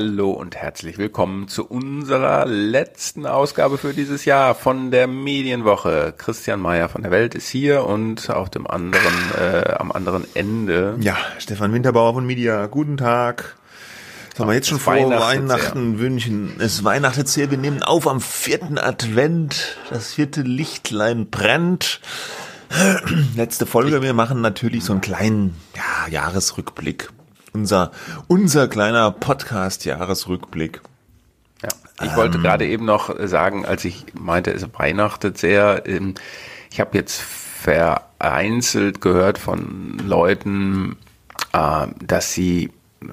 Hallo und herzlich willkommen zu unserer letzten Ausgabe für dieses Jahr von der Medienwoche. Christian Mayer von der Welt ist hier und auf dem anderen, äh, am anderen Ende. Ja, Stefan Winterbauer von Media. Guten Tag. Sollen wir jetzt schon vor Weihnachten, Weihnachten wünschen? Es weihnachtet sehr. Wir nehmen auf am vierten Advent. Das vierte Lichtlein brennt. Letzte Folge. Wir machen natürlich so einen kleinen ja, Jahresrückblick unser, unser kleiner Podcast-Jahresrückblick. Ja, ich ähm, wollte gerade eben noch sagen, als ich meinte, es weihnachtet sehr, ähm, ich habe jetzt vereinzelt gehört von Leuten, äh, dass sie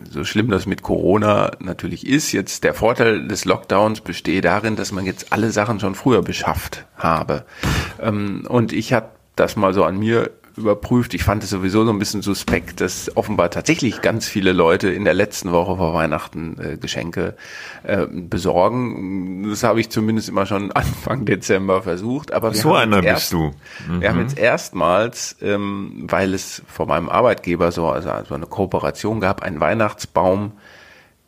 so schlimm das mit Corona natürlich ist, jetzt der Vorteil des Lockdowns bestehe darin, dass man jetzt alle Sachen schon früher beschafft habe. Ähm, und ich habe das mal so an mir überprüft. Ich fand es sowieso so ein bisschen suspekt, dass offenbar tatsächlich ganz viele Leute in der letzten Woche vor Weihnachten äh, Geschenke äh, besorgen. Das habe ich zumindest immer schon Anfang Dezember versucht. Aber so einer erst, bist du. Mhm. Wir haben jetzt erstmals, ähm, weil es von meinem Arbeitgeber so also, also eine Kooperation gab, einen Weihnachtsbaum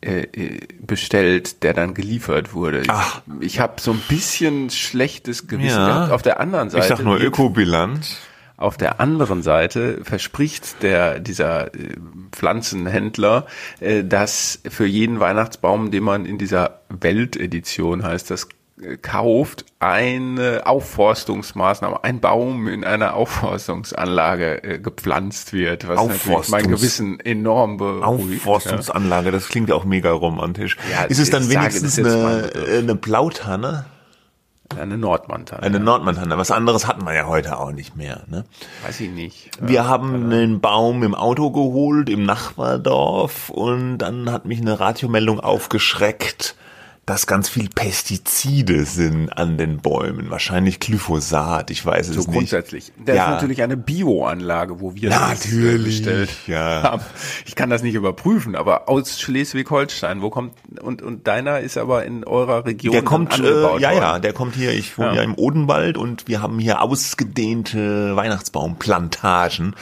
äh, äh, bestellt, der dann geliefert wurde. Ach. Ich, ich habe so ein bisschen schlechtes Gewissen ja. gehabt. Auf der anderen Seite. Ich sag nur Ökobilanz. Auf der anderen Seite verspricht der, dieser äh, Pflanzenhändler, äh, dass für jeden Weihnachtsbaum, den man in dieser Weltedition heißt das, äh, kauft, eine Aufforstungsmaßnahme, ein Baum in einer Aufforstungsanlage äh, gepflanzt wird, was natürlich mein Gewissen enorm beruhigt. Aufforstungsanlage, ja. das klingt ja auch mega romantisch. Ja, ist es dann wenigstens eine, eine Blautanne? Eine Nordmantanne. Eine Nordmantanne. Was anderes hatten wir ja heute auch nicht mehr. Ne? Weiß ich nicht. Wir ja, haben einen Baum im Auto geholt im Nachbardorf und dann hat mich eine Radiomeldung aufgeschreckt dass ganz viel Pestizide sind an den Bäumen. Wahrscheinlich Glyphosat, ich weiß es so nicht. grundsätzlich. Das ja. ist natürlich eine Bioanlage, wo wir natürlich, das bestellt ja. haben. Ich kann das nicht überprüfen, aber aus Schleswig-Holstein, wo kommt, und, und deiner ist aber in eurer Region Der kommt, äh, ja, ja, der kommt hier, ich wohne ja. ja im Odenwald und wir haben hier ausgedehnte Weihnachtsbaumplantagen.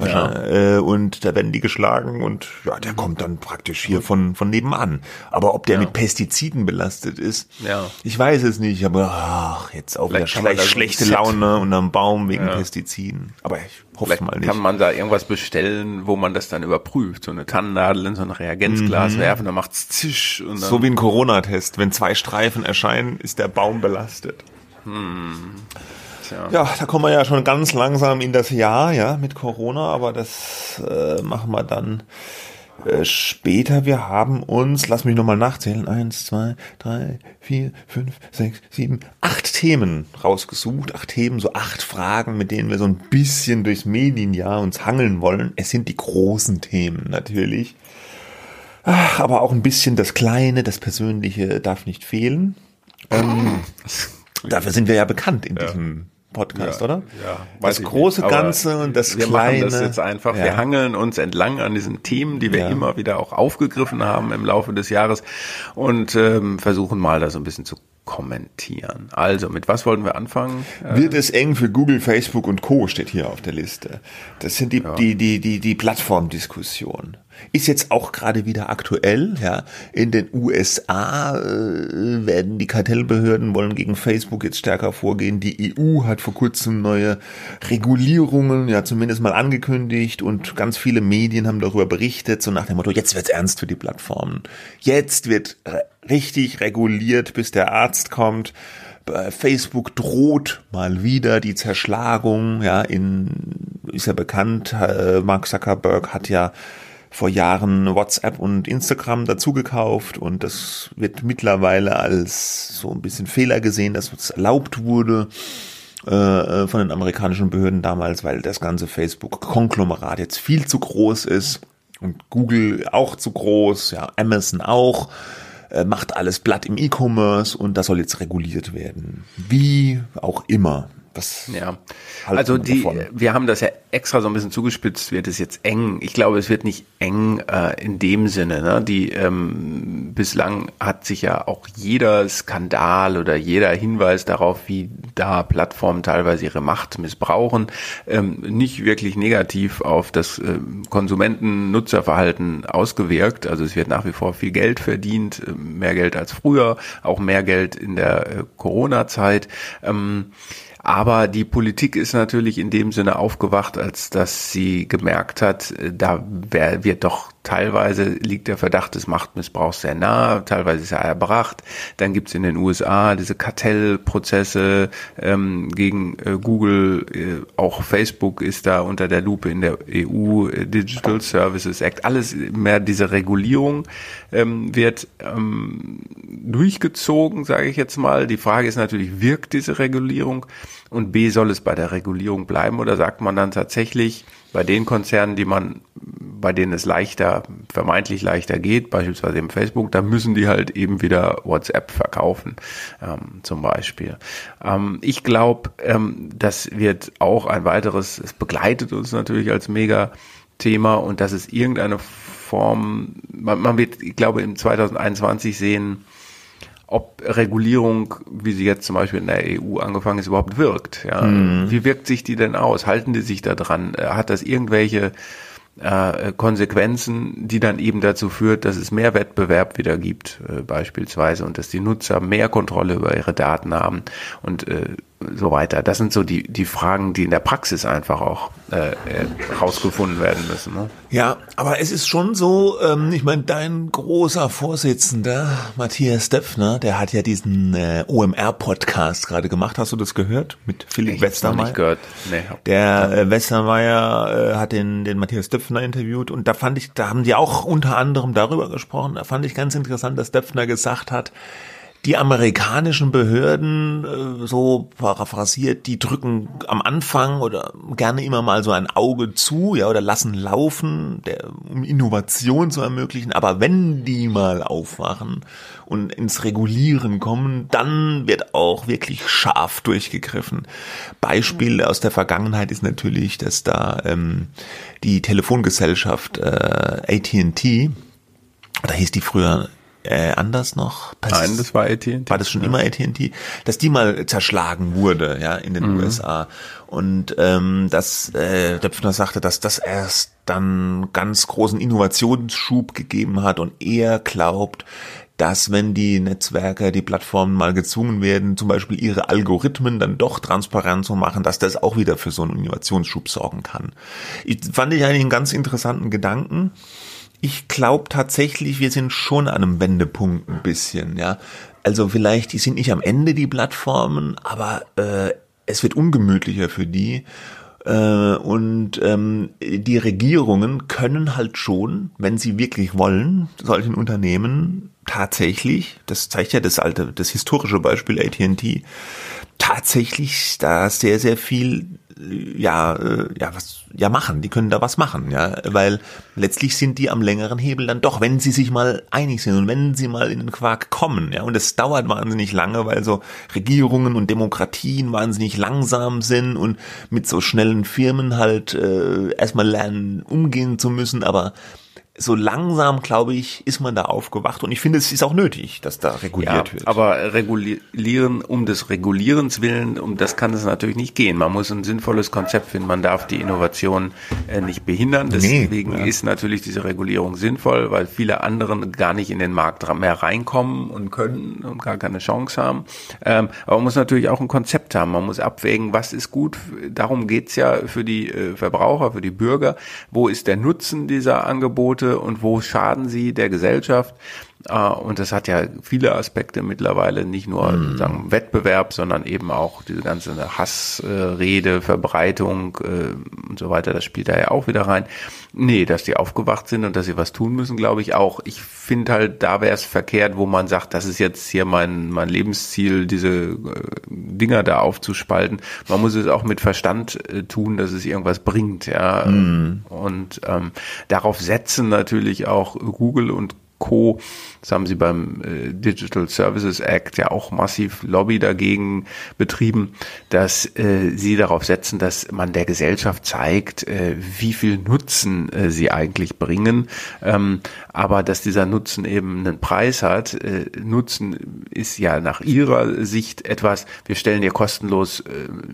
Ja. Äh, und da werden die geschlagen und ja, der kommt dann praktisch hier von, von nebenan. Aber ob der mit Pestiziden belastet ist, ja. ich weiß es nicht, aber ach, jetzt auch wieder schlecht, schlechte Laune unterm Baum wegen ja. Pestiziden. Aber ich hoffe Vielleicht mal nicht. Kann man da irgendwas bestellen, wo man das dann überprüft? So eine Tannennadel in so ein Reagenzglas mhm. werfen, dann macht's zisch. Und dann so wie ein Corona-Test. Wenn zwei Streifen erscheinen, ist der Baum belastet. Hm ja. Ja, da kommen wir ja schon ganz langsam in das Jahr, ja, mit Corona, aber das äh, machen wir dann äh, später. Wir haben uns, lass mich nochmal nachzählen, eins, zwei, drei, vier, fünf, sechs, sieben, acht Themen rausgesucht. Acht Themen, so acht Fragen, mit denen wir so ein bisschen durchs Medienjahr uns hangeln wollen. Es sind die großen Themen natürlich. Ach, aber auch ein bisschen das Kleine, das Persönliche darf nicht fehlen. Ähm, dafür sind wir ja bekannt in ja. diesem Podcast, ja, oder? Ja, das große Ganze und das wir Kleine. Wir machen das jetzt einfach. Ja. Wir hangeln uns entlang an diesen Themen, die wir ja. immer wieder auch aufgegriffen haben im Laufe des Jahres und ähm, versuchen mal da so ein bisschen zu kommentieren. Also, mit was wollten wir anfangen? Wird es eng für Google, Facebook und Co. steht hier auf der Liste. Das sind die, ja. die, die, die, die Plattformdiskussion. Ist jetzt auch gerade wieder aktuell, ja. In den USA äh, werden die Kartellbehörden wollen gegen Facebook jetzt stärker vorgehen. Die EU hat vor kurzem neue Regulierungen, ja, zumindest mal angekündigt und ganz viele Medien haben darüber berichtet, so nach dem Motto, jetzt wird's ernst für die Plattformen. Jetzt wird richtig reguliert, bis der Arzt kommt. Facebook droht mal wieder die Zerschlagung, ja, in, ist ja bekannt, äh, Mark Zuckerberg hat ja vor Jahren WhatsApp und Instagram dazugekauft und das wird mittlerweile als so ein bisschen Fehler gesehen, dass es erlaubt wurde äh, äh, von den amerikanischen Behörden damals, weil das ganze Facebook-Konglomerat jetzt viel zu groß ist und Google auch zu groß, ja, Amazon auch äh, macht alles platt im E-Commerce und das soll jetzt reguliert werden. Wie auch immer. Was ja, also die, davon? wir haben das ja extra so ein bisschen zugespitzt, wird es jetzt eng. Ich glaube, es wird nicht eng äh, in dem Sinne. Ne? Die ähm, bislang hat sich ja auch jeder Skandal oder jeder Hinweis darauf, wie da Plattformen teilweise ihre Macht missbrauchen, ähm, nicht wirklich negativ auf das äh, Konsumenten-Nutzerverhalten ausgewirkt. Also es wird nach wie vor viel Geld verdient, äh, mehr Geld als früher, auch mehr Geld in der äh, Corona-Zeit. Ähm, aber die Politik ist natürlich in dem Sinne aufgewacht, als dass sie gemerkt hat, äh, da wird doch teilweise liegt der Verdacht des Machtmissbrauchs sehr nah, teilweise ist er erbracht. Dann gibt's in den USA diese Kartellprozesse ähm, gegen äh, Google, äh, auch Facebook ist da unter der Lupe in der EU, äh, Digital Services Act, alles mehr diese Regulierung ähm, wird ähm, durchgezogen, sage ich jetzt mal. Die Frage ist natürlich, wirkt diese Regulierung? Und B, soll es bei der Regulierung bleiben oder sagt man dann tatsächlich, bei den Konzernen, die man, bei denen es leichter, vermeintlich leichter geht, beispielsweise im Facebook, da müssen die halt eben wieder WhatsApp verkaufen, ähm, zum Beispiel. Ähm, ich glaube, ähm, das wird auch ein weiteres, es begleitet uns natürlich als Mega-Thema und dass es irgendeine Form, man, man wird, ich glaube, im 2021 sehen, ob Regulierung, wie sie jetzt zum Beispiel in der EU angefangen ist, überhaupt wirkt. Ja? Mhm. Wie wirkt sich die denn aus? Halten die sich da dran? Äh, hat das irgendwelche äh, Konsequenzen, die dann eben dazu führt, dass es mehr Wettbewerb wieder gibt, äh, beispielsweise, und dass die Nutzer mehr Kontrolle über ihre Daten haben und äh, so weiter. Das sind so die, die Fragen, die in der Praxis einfach auch äh, rausgefunden werden müssen. Ne? Ja, aber es ist schon so, ähm, ich meine, dein großer Vorsitzender, Matthias Döpfner, der hat ja diesen äh, OMR-Podcast gerade gemacht. Hast du das gehört? Mit Philipp ich Westermeier? Nicht gehört. Nee. Der äh, Westermeier äh, hat den, den Matthias Döpfner interviewt und da fand ich, da haben die auch unter anderem darüber gesprochen. Da fand ich ganz interessant, dass Döpfner gesagt hat, die amerikanischen Behörden, äh, so paraphrasiert, die drücken am Anfang oder gerne immer mal so ein Auge zu, ja, oder lassen laufen, der, um Innovation zu ermöglichen. Aber wenn die mal aufwachen und ins Regulieren kommen, dann wird auch wirklich scharf durchgegriffen. Beispiel aus der Vergangenheit ist natürlich, dass da ähm, die Telefongesellschaft äh, AT&T, da hieß die früher äh, anders noch? Nein, das war AT&T. War das schon ja. immer AT&T? Dass die mal zerschlagen wurde, ja, in den mhm. USA. Und ähm, dass äh, Döpfner sagte, dass das erst dann ganz großen Innovationsschub gegeben hat und er glaubt, dass wenn die Netzwerke, die Plattformen mal gezwungen werden, zum Beispiel ihre Algorithmen dann doch transparent zu machen, dass das auch wieder für so einen Innovationsschub sorgen kann. Ich, fand ich eigentlich einen ganz interessanten Gedanken ich glaube tatsächlich, wir sind schon an einem Wendepunkt ein bisschen, ja. Also vielleicht, die sind nicht am Ende, die Plattformen, aber äh, es wird ungemütlicher für die. Äh, und ähm, die Regierungen können halt schon, wenn sie wirklich wollen, solchen Unternehmen tatsächlich, das zeigt ja das alte, das historische Beispiel AT&T, tatsächlich da sehr, sehr viel ja, äh, ja, was, ja machen. Die können da was machen, ja, weil letztlich sind die am längeren Hebel dann doch, wenn sie sich mal einig sind und wenn sie mal in den Quark kommen, ja, und es dauert wahnsinnig lange, weil so Regierungen und Demokratien wahnsinnig langsam sind und mit so schnellen Firmen halt äh, erstmal lernen umgehen zu müssen, aber so langsam, glaube ich, ist man da aufgewacht und ich finde, es ist auch nötig, dass da reguliert ja, wird. Aber regulieren um des Regulierens willen, um das kann es natürlich nicht gehen. Man muss ein sinnvolles Konzept finden. Man darf die Innovation äh, nicht behindern. Deswegen nee, ja. ist natürlich diese Regulierung sinnvoll, weil viele anderen gar nicht in den Markt mehr reinkommen und können und gar keine Chance haben. Ähm, aber man muss natürlich auch ein Konzept haben. Man muss abwägen, was ist gut. Darum geht's ja für die äh, Verbraucher, für die Bürger. Wo ist der Nutzen dieser Angebote? Und wo schaden sie der Gesellschaft. Äh, und das hat ja viele Aspekte mittlerweile, nicht nur mm. sagen, Wettbewerb, sondern eben auch diese ganze Hassrede, Verbreitung äh, und so weiter, das spielt da ja auch wieder rein. Nee, dass die aufgewacht sind und dass sie was tun müssen, glaube ich auch. Ich finde halt, da wäre es verkehrt, wo man sagt, das ist jetzt hier mein, mein Lebensziel, diese äh, Dinger da aufzuspalten. Man muss es auch mit Verstand äh, tun, dass es irgendwas bringt, ja. Mm. Und ähm, darauf setzen natürlich auch Google und Co. Das haben sie beim äh, Digital Services Act ja auch massiv Lobby dagegen betrieben, dass äh, sie darauf setzen, dass man der Gesellschaft zeigt, äh, wie viel Nutzen äh, sie eigentlich bringen, ähm, aber dass dieser Nutzen eben einen Preis hat. Äh, Nutzen ist ja nach ihrer Sicht etwas, wir stellen dir kostenlos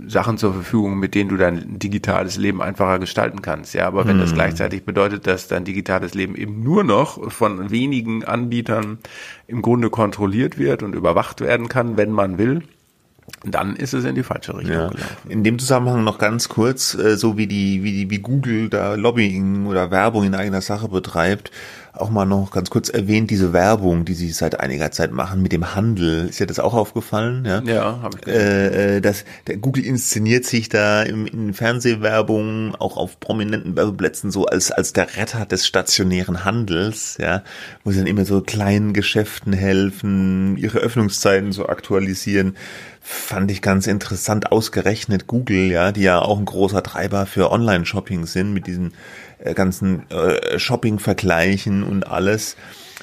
Sachen zur Verfügung, mit denen du dein digitales Leben einfacher gestalten kannst. Ja, aber wenn mhm. das gleichzeitig bedeutet, dass dein digitales Leben eben nur noch von wenigen Anbietern Anbietern im Grunde kontrolliert wird und überwacht werden kann, wenn man will, dann ist es in die falsche Richtung ja. gelaufen. In dem Zusammenhang noch ganz kurz, äh, so wie die, wie die, wie Google da Lobbying oder Werbung in eigener Sache betreibt, auch mal noch ganz kurz erwähnt, diese Werbung, die sie seit einiger Zeit machen mit dem Handel. Ist dir das auch aufgefallen? Ja, ja habe ich äh, äh, das, der Google inszeniert sich da im, in Fernsehwerbung, auch auf prominenten Werbeplätzen so als, als der Retter des stationären Handels, ja, wo sie dann immer so kleinen Geschäften helfen, ihre Öffnungszeiten so aktualisieren fand ich ganz interessant ausgerechnet Google, ja, die ja auch ein großer Treiber für Online-Shopping sind mit diesen ganzen äh, Shopping-Vergleichen und alles.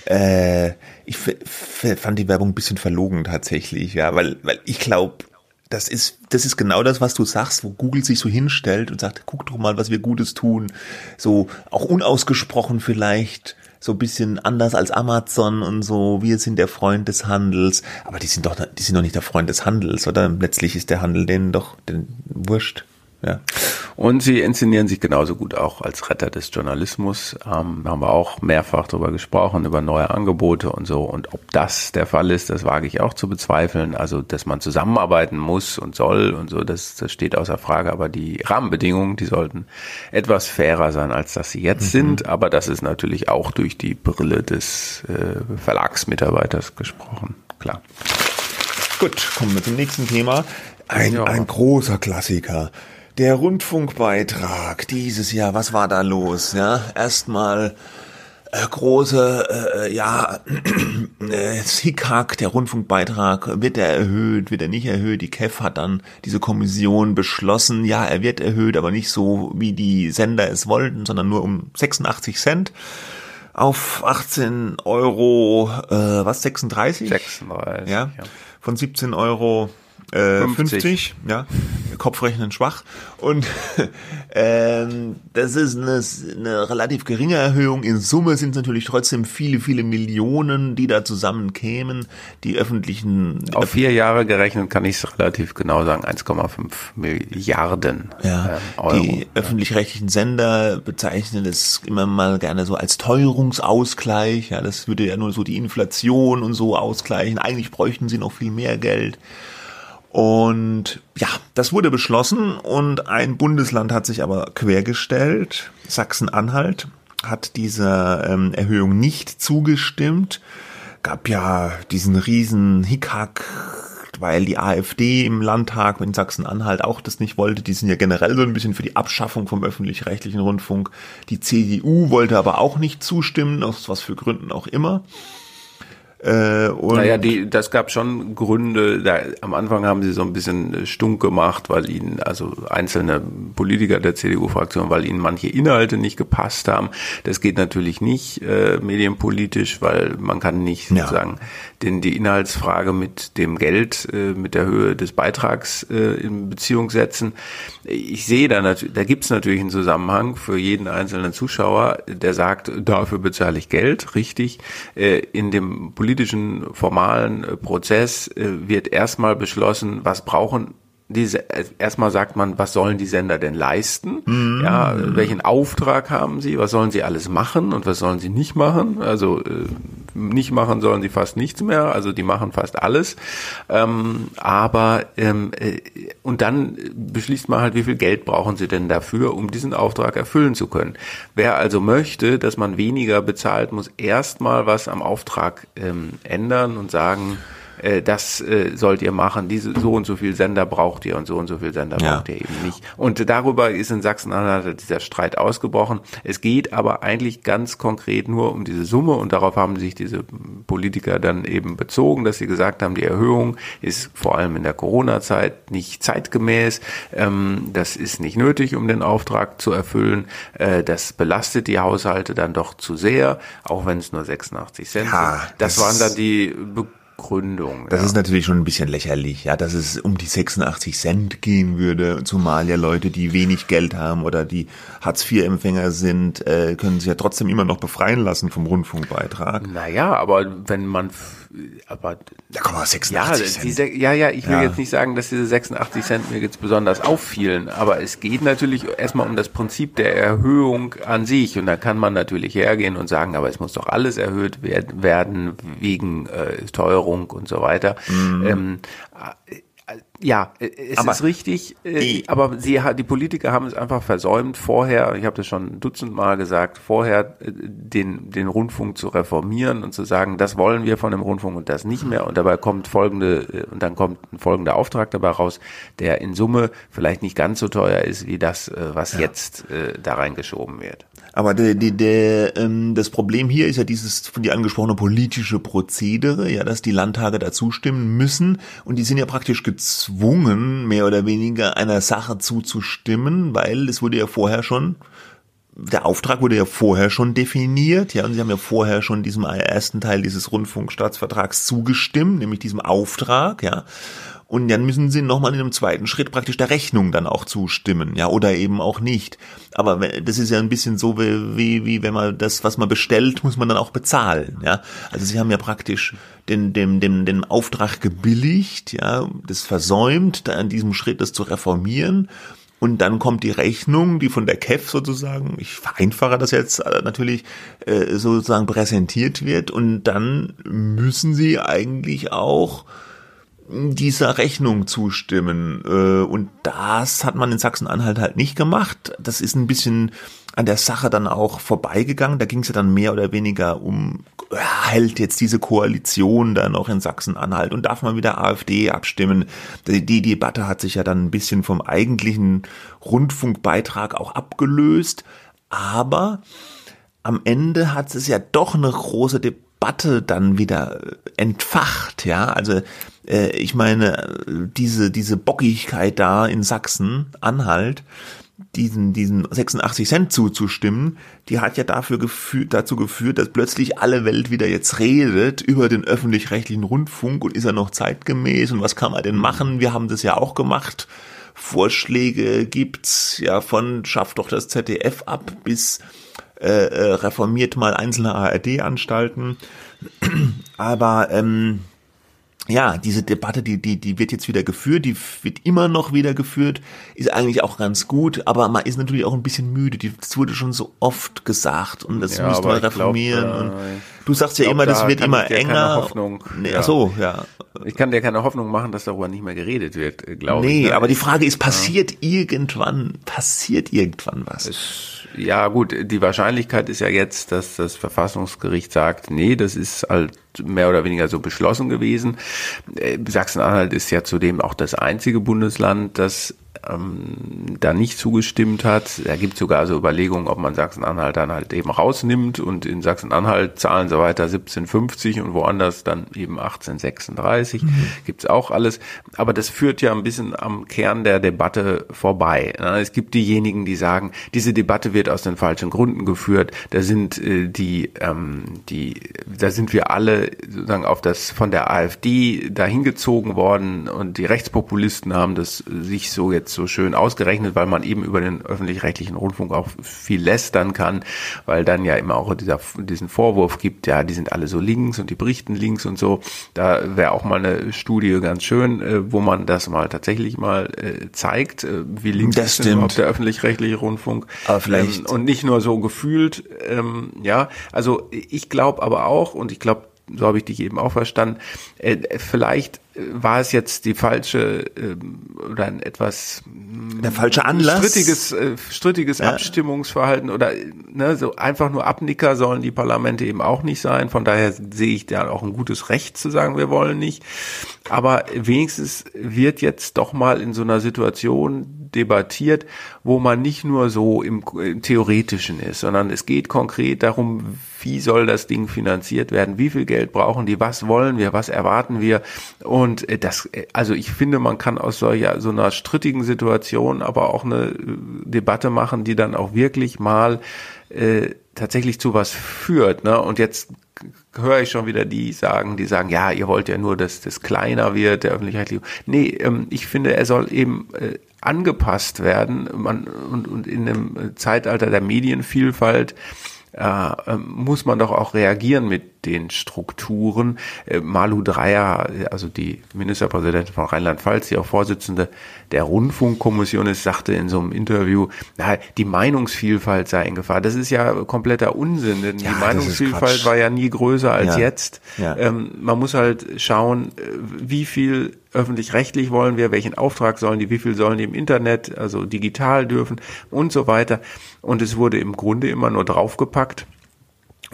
Äh, ich fand die Werbung ein bisschen verlogen tatsächlich, ja, weil, weil ich glaube, das ist, das ist genau das, was du sagst, wo Google sich so hinstellt und sagt, guck doch mal, was wir Gutes tun. So, auch unausgesprochen vielleicht, so ein bisschen anders als Amazon und so, wir sind der Freund des Handels. Aber die sind doch, die sind doch nicht der Freund des Handels, oder? Letztlich ist der Handel denen doch den, wurscht. Ja. Und sie inszenieren sich genauso gut auch als Retter des Journalismus. Ähm, haben wir auch mehrfach darüber gesprochen, über neue Angebote und so. Und ob das der Fall ist, das wage ich auch zu bezweifeln. Also, dass man zusammenarbeiten muss und soll und so, das, das steht außer Frage. Aber die Rahmenbedingungen, die sollten etwas fairer sein, als dass sie jetzt mhm. sind. Aber das ist natürlich auch durch die Brille des äh, Verlagsmitarbeiters gesprochen. Klar. Gut, kommen wir zum nächsten Thema. Ein, ja. ein großer Klassiker. Der Rundfunkbeitrag dieses Jahr, was war da los? Ja, erstmal äh, große, äh, ja, äh, Hickhack, der Rundfunkbeitrag, wird er erhöht, wird er nicht erhöht? Die KEF hat dann diese Kommission beschlossen, ja, er wird erhöht, aber nicht so, wie die Sender es wollten, sondern nur um 86 Cent auf 18 Euro, äh, was, 36? 36, ja. ja. Von 17 Euro äh, 50. 50, ja, Kopfrechnen schwach. Und ähm, das ist eine, eine relativ geringe Erhöhung. In Summe sind es natürlich trotzdem viele, viele Millionen, die da zusammenkämen. Die öffentlichen... Auf vier Jahre gerechnet kann ich es relativ genau sagen, 1,5 Milliarden ja, ähm, Euro. Die öffentlich-rechtlichen Sender bezeichnen das immer mal gerne so als Teuerungsausgleich. Ja, das würde ja nur so die Inflation und so ausgleichen. Eigentlich bräuchten sie noch viel mehr Geld. Und ja, das wurde beschlossen und ein Bundesland hat sich aber quergestellt. Sachsen-Anhalt hat dieser ähm, Erhöhung nicht zugestimmt. Gab ja diesen riesen Hickhack, weil die AfD im Landtag in Sachsen-Anhalt auch das nicht wollte. Die sind ja generell so ein bisschen für die Abschaffung vom öffentlich-rechtlichen Rundfunk. Die CDU wollte aber auch nicht zustimmen, aus was für Gründen auch immer. Äh, naja, die, das gab schon Gründe. Da, am Anfang haben sie so ein bisschen stunk gemacht, weil ihnen, also einzelne Politiker der CDU-Fraktion, weil ihnen manche Inhalte nicht gepasst haben. Das geht natürlich nicht äh, medienpolitisch, weil man kann nicht ja. sozusagen den, die Inhaltsfrage mit dem Geld, äh, mit der Höhe des Beitrags äh, in Beziehung setzen. Ich sehe da natürlich, da gibt es natürlich einen Zusammenhang für jeden einzelnen Zuschauer, der sagt, dafür bezahle ich Geld, richtig. Äh, in dem politischen formalen äh, Prozess äh, wird erstmal beschlossen, was brauchen diese, erstmal sagt man, was sollen die Sender denn leisten? Mhm. Ja, welchen Auftrag haben sie? Was sollen sie alles machen und was sollen sie nicht machen? Also äh, nicht machen sollen sie fast nichts mehr, also die machen fast alles. Ähm, aber ähm, äh, und dann beschließt man halt, wie viel Geld brauchen sie denn dafür, um diesen Auftrag erfüllen zu können. Wer also möchte, dass man weniger bezahlt, muss erstmal was am Auftrag ähm, ändern und sagen, äh, das äh, sollt ihr machen, diese so und so viel Sender braucht ihr und so und so viel Sender ja. braucht ihr eben nicht. Und darüber ist in Sachsen-Anhalt dieser Streit ausgebrochen. Es geht aber eigentlich ganz konkret nur um diese Summe und darauf haben sich diese Politiker dann eben bezogen, dass sie gesagt haben, die Erhöhung ist vor allem in der Corona-Zeit nicht zeitgemäß, ähm, das ist nicht nötig, um den Auftrag zu erfüllen, äh, das belastet die Haushalte dann doch zu sehr, auch wenn es nur 86 Cent ja, sind. Das, das waren dann die Be Gründung. Das ja. ist natürlich schon ein bisschen lächerlich, ja, dass es um die 86 Cent gehen würde, zumal ja Leute, die wenig Geld haben oder die Hartz-IV-Empfänger sind, äh, können sich ja trotzdem immer noch befreien lassen vom Rundfunkbeitrag. Naja, aber wenn man aber da kommen wir 86 ja, Cent. Ja, ja, ich will ja. jetzt nicht sagen, dass diese 86 Cent mir jetzt besonders auffielen, aber es geht natürlich erstmal um das Prinzip der Erhöhung an sich und da kann man natürlich hergehen und sagen, aber es muss doch alles erhöht werden wegen äh, Teuerung und so weiter. Mhm. Ähm, ja, äh, es aber ist richtig, äh, aber sie, die Politiker haben es einfach versäumt, vorher, ich habe das schon dutzendmal gesagt, vorher äh, den, den Rundfunk zu reformieren und zu sagen, das wollen wir von dem Rundfunk und das nicht mehr. Und dabei kommt folgende, und dann kommt ein folgender Auftrag dabei raus, der in Summe vielleicht nicht ganz so teuer ist wie das, was ja. jetzt da reingeschoben wird. Aber der, der, der, ähm, das Problem hier ist ja dieses von dir angesprochene politische Prozedere, ja, dass die Landtage dazu stimmen müssen und die sind ja praktisch gezwungen, mehr oder weniger einer Sache zuzustimmen, weil es wurde ja vorher schon der Auftrag wurde ja vorher schon definiert, ja, und sie haben ja vorher schon diesem ersten Teil dieses Rundfunkstaatsvertrags zugestimmt, nämlich diesem Auftrag, ja. Und dann müssen sie nochmal in einem zweiten Schritt praktisch der Rechnung dann auch zustimmen, ja, oder eben auch nicht. Aber das ist ja ein bisschen so wie, wie, wie wenn man das, was man bestellt, muss man dann auch bezahlen, ja. Also sie haben ja praktisch den, dem, dem, den Auftrag gebilligt, ja, das versäumt, da an diesem Schritt das zu reformieren. Und dann kommt die Rechnung, die von der KEF sozusagen, ich vereinfache das jetzt äh, natürlich, äh, sozusagen präsentiert wird. Und dann müssen sie eigentlich auch dieser Rechnung zustimmen. Äh, und das hat man in Sachsen-Anhalt halt nicht gemacht. Das ist ein bisschen an der Sache dann auch vorbeigegangen. Da ging es ja dann mehr oder weniger um, hält jetzt diese Koalition dann auch in Sachsen-Anhalt und darf man wieder AfD abstimmen. Die Debatte hat sich ja dann ein bisschen vom eigentlichen Rundfunkbeitrag auch abgelöst. Aber am Ende hat es ja doch eine große Debatte dann wieder entfacht, ja. Also äh, ich meine, diese, diese Bockigkeit da in Sachsen, Anhalt, diesen, diesen 86 Cent zuzustimmen, die hat ja dafür geführt, dazu geführt, dass plötzlich alle Welt wieder jetzt redet über den öffentlich-rechtlichen Rundfunk und ist er noch zeitgemäß und was kann man denn machen? Wir haben das ja auch gemacht. Vorschläge gibt's ja von schafft doch das ZDF ab bis äh, äh, reformiert mal einzelne ARD-Anstalten. Aber ähm, ja, diese Debatte, die, die, die wird jetzt wieder geführt, die wird immer noch wieder geführt, ist eigentlich auch ganz gut, aber man ist natürlich auch ein bisschen müde. Das wurde schon so oft gesagt und das ja, müsste man reformieren. Glaub, und du sagst ja glaub, immer, das da wird immer enger. Hoffnung, nee, ja. Ach so, ja. Ich kann dir keine Hoffnung machen, dass darüber nicht mehr geredet wird, äh, glaube nee, ich. Nee, aber die Frage ist, passiert ja. irgendwann, passiert irgendwann was? Es ja, gut, die Wahrscheinlichkeit ist ja jetzt, dass das Verfassungsgericht sagt, nee, das ist halt mehr oder weniger so beschlossen gewesen. Äh, Sachsen-Anhalt ist ja zudem auch das einzige Bundesland, das ähm, da nicht zugestimmt hat. Da gibt es sogar so Überlegungen, ob man Sachsen-Anhalt dann halt eben rausnimmt und in Sachsen-Anhalt zahlen sie weiter 1750 und woanders dann eben 1836. Mhm. Gibt's auch alles. Aber das führt ja ein bisschen am Kern der Debatte vorbei. Es gibt diejenigen, die sagen, diese Debatte wird aus den falschen Gründen geführt. Da sind äh, die, ähm, die, da sind wir alle sozusagen auf das von der AfD dahin gezogen worden und die Rechtspopulisten haben das sich so jetzt so schön ausgerechnet, weil man eben über den öffentlich-rechtlichen Rundfunk auch viel lästern kann, weil dann ja immer auch dieser, diesen Vorwurf gibt, ja, die sind alle so links und die berichten links und so. Da wäre auch mal eine Studie ganz schön, äh, wo man das mal tatsächlich mal äh, zeigt, äh, wie links das ist überhaupt der öffentlich-rechtliche Rundfunk. Aber vielleicht. Ähm, und nicht nur so gefühlt, ähm, ja. Also ich glaube aber auch, und ich glaube, so habe ich dich eben auch verstanden. Äh, vielleicht war es jetzt die falsche äh, oder ein etwas der falsche Anlass strittiges äh, strittiges ja. Abstimmungsverhalten oder ne, so einfach nur Abnicker sollen die Parlamente eben auch nicht sein. Von daher sehe ich da auch ein gutes Recht zu sagen, wir wollen nicht. Aber wenigstens wird jetzt doch mal in so einer Situation debattiert, wo man nicht nur so im, im Theoretischen ist, sondern es geht konkret darum, wie soll das Ding finanziert werden, wie viel Geld brauchen die, was wollen wir, was erwarten wir und äh, das, äh, also ich finde, man kann aus solcher, so einer strittigen Situation aber auch eine äh, Debatte machen, die dann auch wirklich mal äh, tatsächlich zu was führt. Ne? Und jetzt höre ich schon wieder die sagen, die sagen, ja, ihr wollt ja nur, dass das kleiner wird, der öffentlich-rechtliche. Nee, ähm, ich finde, er soll eben äh, angepasst werden man, und, und in dem Zeitalter der Medienvielfalt äh, ähm, muss man doch auch reagieren mit den Strukturen. Äh, Malu Dreyer, also die Ministerpräsidentin von Rheinland-Pfalz, die auch Vorsitzende der Rundfunkkommission ist, sagte in so einem Interview, na, die Meinungsvielfalt sei in Gefahr. Das ist ja kompletter Unsinn, denn ja, die Meinungsvielfalt war ja nie größer als ja. jetzt. Ja. Ähm, man muss halt schauen, äh, wie viel öffentlich-rechtlich wollen wir, welchen Auftrag sollen die, wie viel sollen die im Internet, also digital dürfen und so weiter. Und es wurde im Grunde immer nur draufgepackt.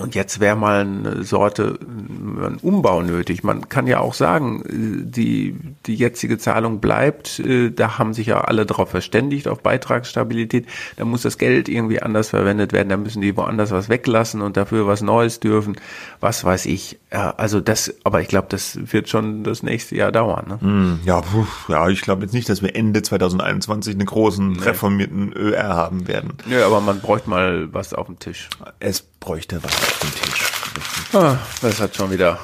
Und jetzt wäre mal eine Sorte, ein Umbau nötig. Man kann ja auch sagen, die, die jetzige Zahlung bleibt. Äh, da haben sich ja alle darauf verständigt, auf Beitragsstabilität. Da muss das Geld irgendwie anders verwendet werden. Da müssen die woanders was weglassen und dafür was Neues dürfen. Was weiß ich. Ja, also das, aber ich glaube, das wird schon das nächste Jahr dauern. Ne? Hm, ja, puh, ja, ich glaube jetzt nicht, dass wir Ende 2021 einen großen nee. reformierten ÖR haben werden. Nö, aber man bräuchte mal was auf dem Tisch. Es bräuchte was auf dem Tisch. Ah, das hat schon wieder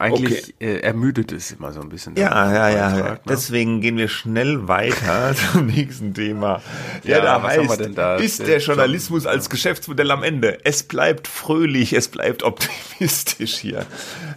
eigentlich okay. äh, ermüdet es immer so ein bisschen. Ja, ja, ja. Beitrag, ne? Deswegen gehen wir schnell weiter zum nächsten Thema. Ja, ja da heißt, da? ist der Journalismus als Geschäftsmodell am Ende? Es bleibt fröhlich, es bleibt optimistisch hier.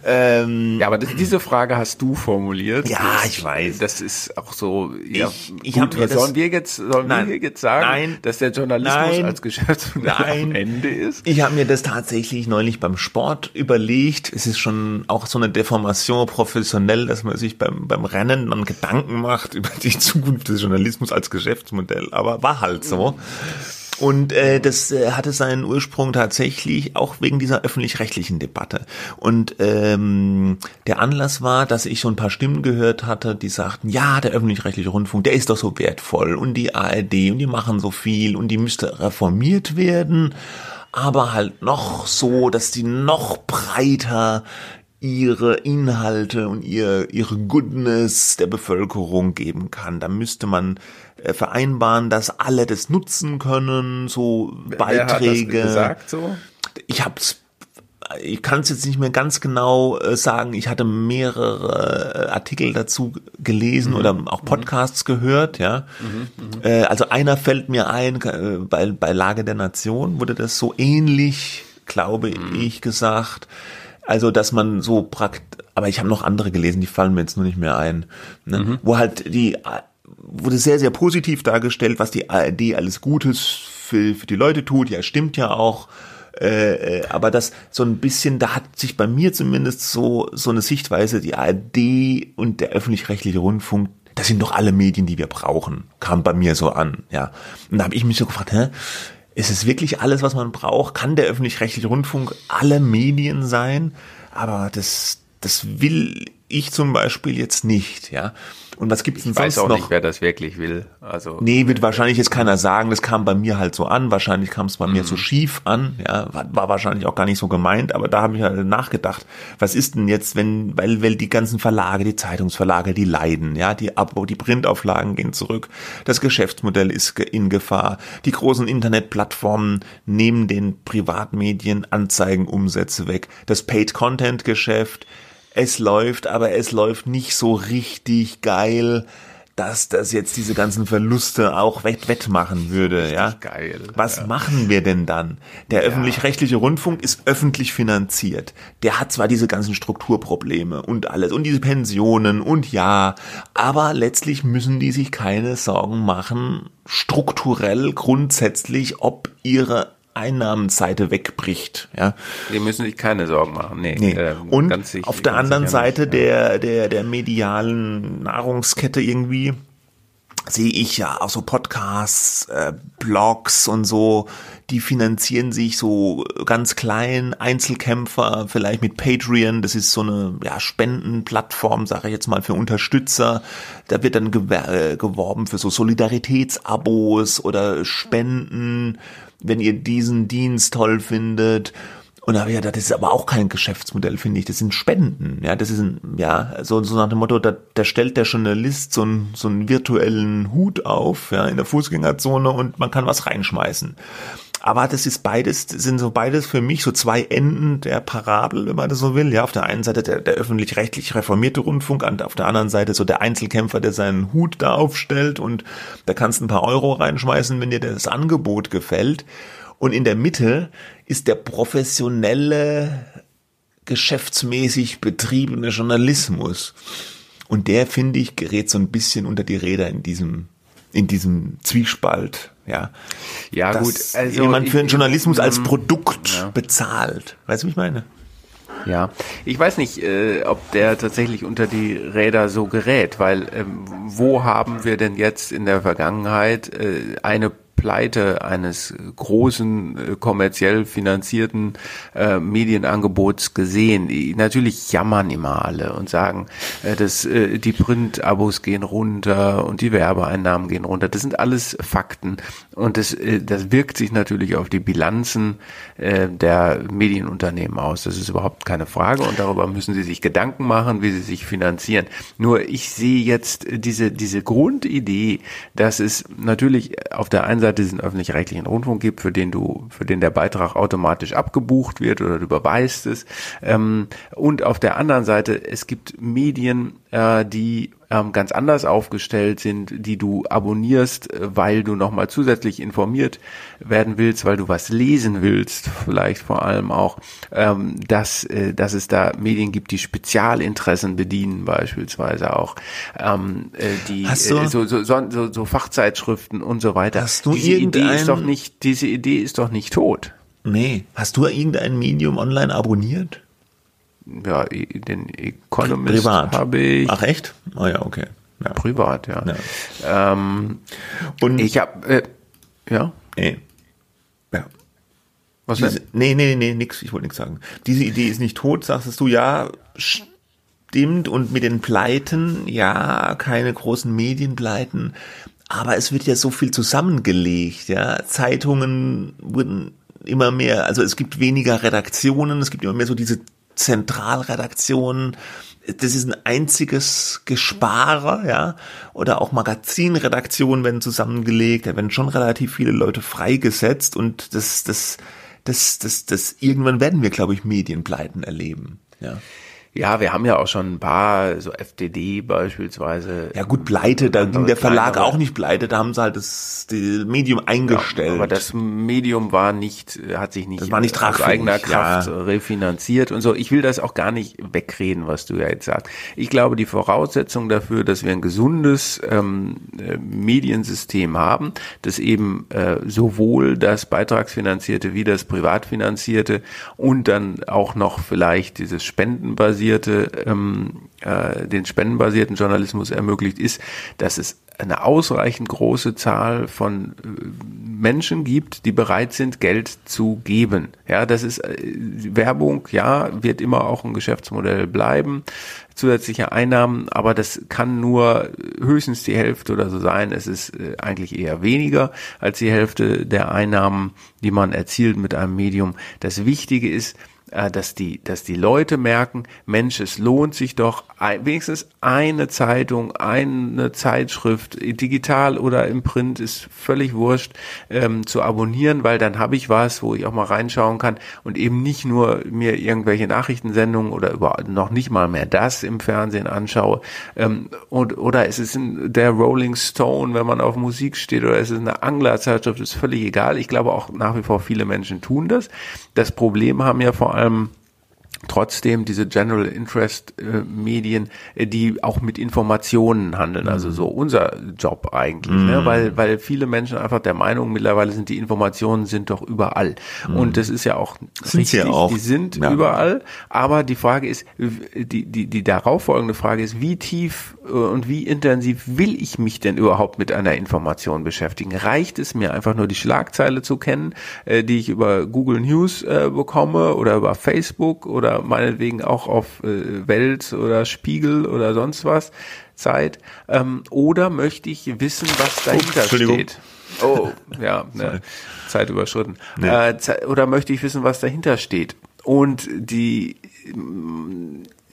Ähm, ja, aber das, diese Frage hast du formuliert. Ja, das, ich weiß. Das ist auch so. Ja, ich, ich gut, was sollen wir jetzt, sollen nein, wir jetzt sagen, nein, dass der Journalismus nein, als Geschäftsmodell nein, am Ende ist? Ich habe mir das tatsächlich neulich beim Sport überlegt. Es ist schon auch so eine Deformation professionell, dass man sich beim, beim Rennen dann Gedanken macht über die Zukunft des Journalismus als Geschäftsmodell. Aber war halt so. Und äh, das äh, hatte seinen Ursprung tatsächlich auch wegen dieser öffentlich-rechtlichen Debatte. Und ähm, der Anlass war, dass ich so ein paar Stimmen gehört hatte, die sagten, ja, der öffentlich-rechtliche Rundfunk, der ist doch so wertvoll und die ARD und die machen so viel und die müsste reformiert werden, aber halt noch so, dass die noch breiter ihre Inhalte und ihr, ihre Goodness der Bevölkerung geben kann. Da müsste man äh, vereinbaren, dass alle das nutzen können, so Wer Beiträge. Wer hat das gesagt so? Ich hab's ich kann es jetzt nicht mehr ganz genau äh, sagen. Ich hatte mehrere äh, Artikel dazu gelesen mhm. oder auch Podcasts mhm. gehört, ja. Mhm, äh, also einer fällt mir ein, äh, bei, bei Lage der Nation wurde das so ähnlich, glaube mhm. ich, gesagt. Also, dass man so prakt, aber ich habe noch andere gelesen, die fallen mir jetzt nur nicht mehr ein, ne? Mhm. wo halt die wurde sehr, sehr positiv dargestellt, was die ARD alles Gutes für, für die Leute tut. Ja, stimmt ja auch. Äh, äh, aber das so ein bisschen, da hat sich bei mir zumindest so so eine Sichtweise, die ARD und der öffentlich-rechtliche Rundfunk, das sind doch alle Medien, die wir brauchen, kam bei mir so an. Ja, und da habe ich mich so gefragt, hä, ist es wirklich alles, was man braucht? Kann der öffentlich-rechtliche Rundfunk alle Medien sein? Aber das, das will ich zum Beispiel jetzt nicht, ja. Und was gibt's denn ich sonst weiß auch noch? nicht, wer das wirklich will. Also nee, wird wahrscheinlich jetzt keiner sagen. Das kam bei mir halt so an. Wahrscheinlich kam es bei mhm. mir so schief an. Ja, war, war, wahrscheinlich auch gar nicht so gemeint. Aber da habe ich halt nachgedacht, was ist denn jetzt, wenn, weil, weil die ganzen Verlage, die Zeitungsverlage, die leiden. Ja, die Abo, die Printauflagen gehen zurück. Das Geschäftsmodell ist in Gefahr. Die großen Internetplattformen nehmen den Privatmedien Anzeigenumsätze weg. Das Paid-Content-Geschäft es läuft, aber es läuft nicht so richtig geil, dass das jetzt diese ganzen Verluste auch wett wettmachen würde, ja. Geil. Was ja. machen wir denn dann? Der ja. öffentlich-rechtliche Rundfunk ist öffentlich finanziert. Der hat zwar diese ganzen Strukturprobleme und alles und diese Pensionen und ja, aber letztlich müssen die sich keine Sorgen machen, strukturell grundsätzlich, ob ihre Einnahmenseite wegbricht. Ja. Die müssen sich keine Sorgen machen. Nee, nee. Äh, Und auf der anderen Seite nicht, der, der, der medialen Nahrungskette irgendwie sehe ich ja auch so Podcasts, äh, Blogs und so, die finanzieren sich so ganz klein, Einzelkämpfer, vielleicht mit Patreon, das ist so eine ja, Spendenplattform, sage ich jetzt mal, für Unterstützer. Da wird dann äh, geworben für so Solidaritätsabos oder Spenden, wenn ihr diesen Dienst toll findet. Und da habe ich gedacht, das ist aber auch kein Geschäftsmodell, finde ich. Das sind Spenden. Ja, das ist ein, ja, so, so nach dem Motto, da, da stellt der Journalist so einen, so einen virtuellen Hut auf, ja, in der Fußgängerzone und man kann was reinschmeißen. Aber das ist beides, sind so beides für mich so zwei Enden der Parabel, wenn man das so will. Ja, auf der einen Seite der, der öffentlich-rechtlich reformierte Rundfunk, und auf der anderen Seite so der Einzelkämpfer, der seinen Hut da aufstellt und da kannst du ein paar Euro reinschmeißen, wenn dir das Angebot gefällt. Und in der Mitte ist der professionelle, geschäftsmäßig betriebene Journalismus. Und der, finde ich, gerät so ein bisschen unter die Räder in diesem, in diesem Zwiespalt. Ja, ja gut. Also jemand für den Journalismus als Produkt ja. bezahlt. Weißt du, wie ich meine? Ja, ich weiß nicht, äh, ob der tatsächlich unter die Räder so gerät, weil ähm, wo haben wir denn jetzt in der Vergangenheit äh, eine Pleite eines großen äh, kommerziell finanzierten äh, Medienangebots gesehen. Natürlich jammern immer alle und sagen, äh, dass äh, die Print-Abos gehen runter und die Werbeeinnahmen gehen runter. Das sind alles Fakten und das, äh, das wirkt sich natürlich auf die Bilanzen äh, der Medienunternehmen aus. Das ist überhaupt keine Frage und darüber müssen sie sich Gedanken machen, wie sie sich finanzieren. Nur ich sehe jetzt diese, diese Grundidee, dass es natürlich auf der einen Seite diesen öffentlich-rechtlichen Rundfunk gibt, für den du, für den der Beitrag automatisch abgebucht wird oder du überweist es. Ähm, und auf der anderen Seite, es gibt Medien, äh, die ähm, ganz anders aufgestellt sind, die du abonnierst, äh, weil du nochmal zusätzlich informiert werden willst, weil du was lesen willst, vielleicht vor allem auch, ähm, dass, äh, dass es da Medien gibt, die Spezialinteressen bedienen, beispielsweise auch, ähm, äh, die äh, so, so, so, so, so Fachzeitschriften und so weiter. Hast du diese Idee ist doch nicht, diese Idee ist doch nicht tot. Nee. Hast du irgendein Medium online abonniert? Ja, den Economist habe ich. Ach echt? Ah oh ja, okay. Ja. Privat, ja. ja. Ähm, und ich habe, äh, ja. Nee. Ja. Was Diese, denn? Nee, nee, nee, nix. Ich wollte nichts sagen. Diese Idee ist nicht tot, sagst du, ja, stimmt. Und mit den Pleiten, ja, keine großen Medienpleiten. Aber es wird ja so viel zusammengelegt, ja. Zeitungen wurden immer mehr, also es gibt weniger Redaktionen, es gibt immer mehr so diese Zentralredaktionen, das ist ein einziges Gespare, ja, oder auch Magazinredaktionen werden zusammengelegt, da werden schon relativ viele Leute freigesetzt und das, das, das, das, das, irgendwann werden wir, glaube ich, Medienpleiten erleben, ja. Ja, wir haben ja auch schon ein paar, so FDD beispielsweise. Ja gut, pleite, da ging der Verlag auch nicht pleite, da haben sie halt das, Medium eingestellt. Ja, aber das Medium war nicht, hat sich nicht, das war nicht aus eigener Kraft ja. refinanziert und so. Ich will das auch gar nicht wegreden, was du ja jetzt sagst. Ich glaube, die Voraussetzung dafür, dass wir ein gesundes ähm, äh, Mediensystem haben, das eben äh, sowohl das beitragsfinanzierte wie das privatfinanzierte und dann auch noch vielleicht dieses spendenbasierte spendenbasierte, ähm, äh, den spendenbasierten Journalismus ermöglicht, ist, dass es eine ausreichend große Zahl von äh, Menschen gibt, die bereit sind, Geld zu geben. Ja, das ist äh, Werbung, ja, wird immer auch ein Geschäftsmodell bleiben, zusätzliche Einnahmen, aber das kann nur höchstens die Hälfte oder so sein. Es ist äh, eigentlich eher weniger als die Hälfte der Einnahmen, die man erzielt mit einem Medium. Das Wichtige ist, dass die, dass die Leute merken, Mensch, es lohnt sich doch wenigstens eine Zeitung, eine Zeitschrift, digital oder im Print, ist völlig wurscht, ähm, zu abonnieren, weil dann habe ich was, wo ich auch mal reinschauen kann und eben nicht nur mir irgendwelche Nachrichtensendungen oder über noch nicht mal mehr das im Fernsehen anschaue. Ähm, und, oder es ist der Rolling Stone, wenn man auf Musik steht, oder es ist eine Anglerzeitschrift, ist völlig egal. Ich glaube auch nach wie vor viele Menschen tun das. Das Problem haben ja vor allem ähm, trotzdem diese General Interest äh, Medien, äh, die auch mit Informationen handeln, also so unser Job eigentlich, mm. ne? Mhm. weil weil viele Menschen einfach der Meinung mittlerweile sind die Informationen sind doch überall mm. und das ist ja auch sind richtig, sie auch. die sind ja. überall, aber die Frage ist die die die darauffolgende Frage ist, wie tief äh, und wie intensiv will ich mich denn überhaupt mit einer Information beschäftigen? Reicht es mir einfach nur die Schlagzeile zu kennen, äh, die ich über Google News äh, bekomme oder über Facebook oder meinetwegen auch auf äh, Welt oder Spiegel oder sonst was Zeit. Ähm, oder möchte ich wissen, was dahinter oh, steht? Oh, ja, ne, Zeit überschritten. Nee. Äh, oder möchte ich wissen, was dahinter steht? Und die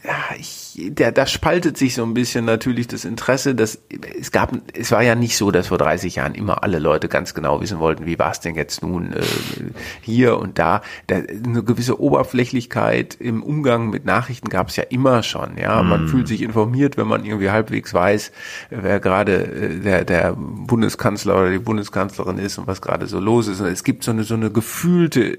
ja, ich, der, da spaltet sich so ein bisschen natürlich das Interesse. Dass, es gab, es war ja nicht so, dass vor 30 Jahren immer alle Leute ganz genau wissen wollten, wie war es denn jetzt nun äh, hier und da. da. Eine gewisse Oberflächlichkeit im Umgang mit Nachrichten gab es ja immer schon. Ja, man mm. fühlt sich informiert, wenn man irgendwie halbwegs weiß, wer gerade äh, der, der Bundeskanzler oder die Bundeskanzlerin ist und was gerade so los ist. Und es gibt so eine so eine gefühlte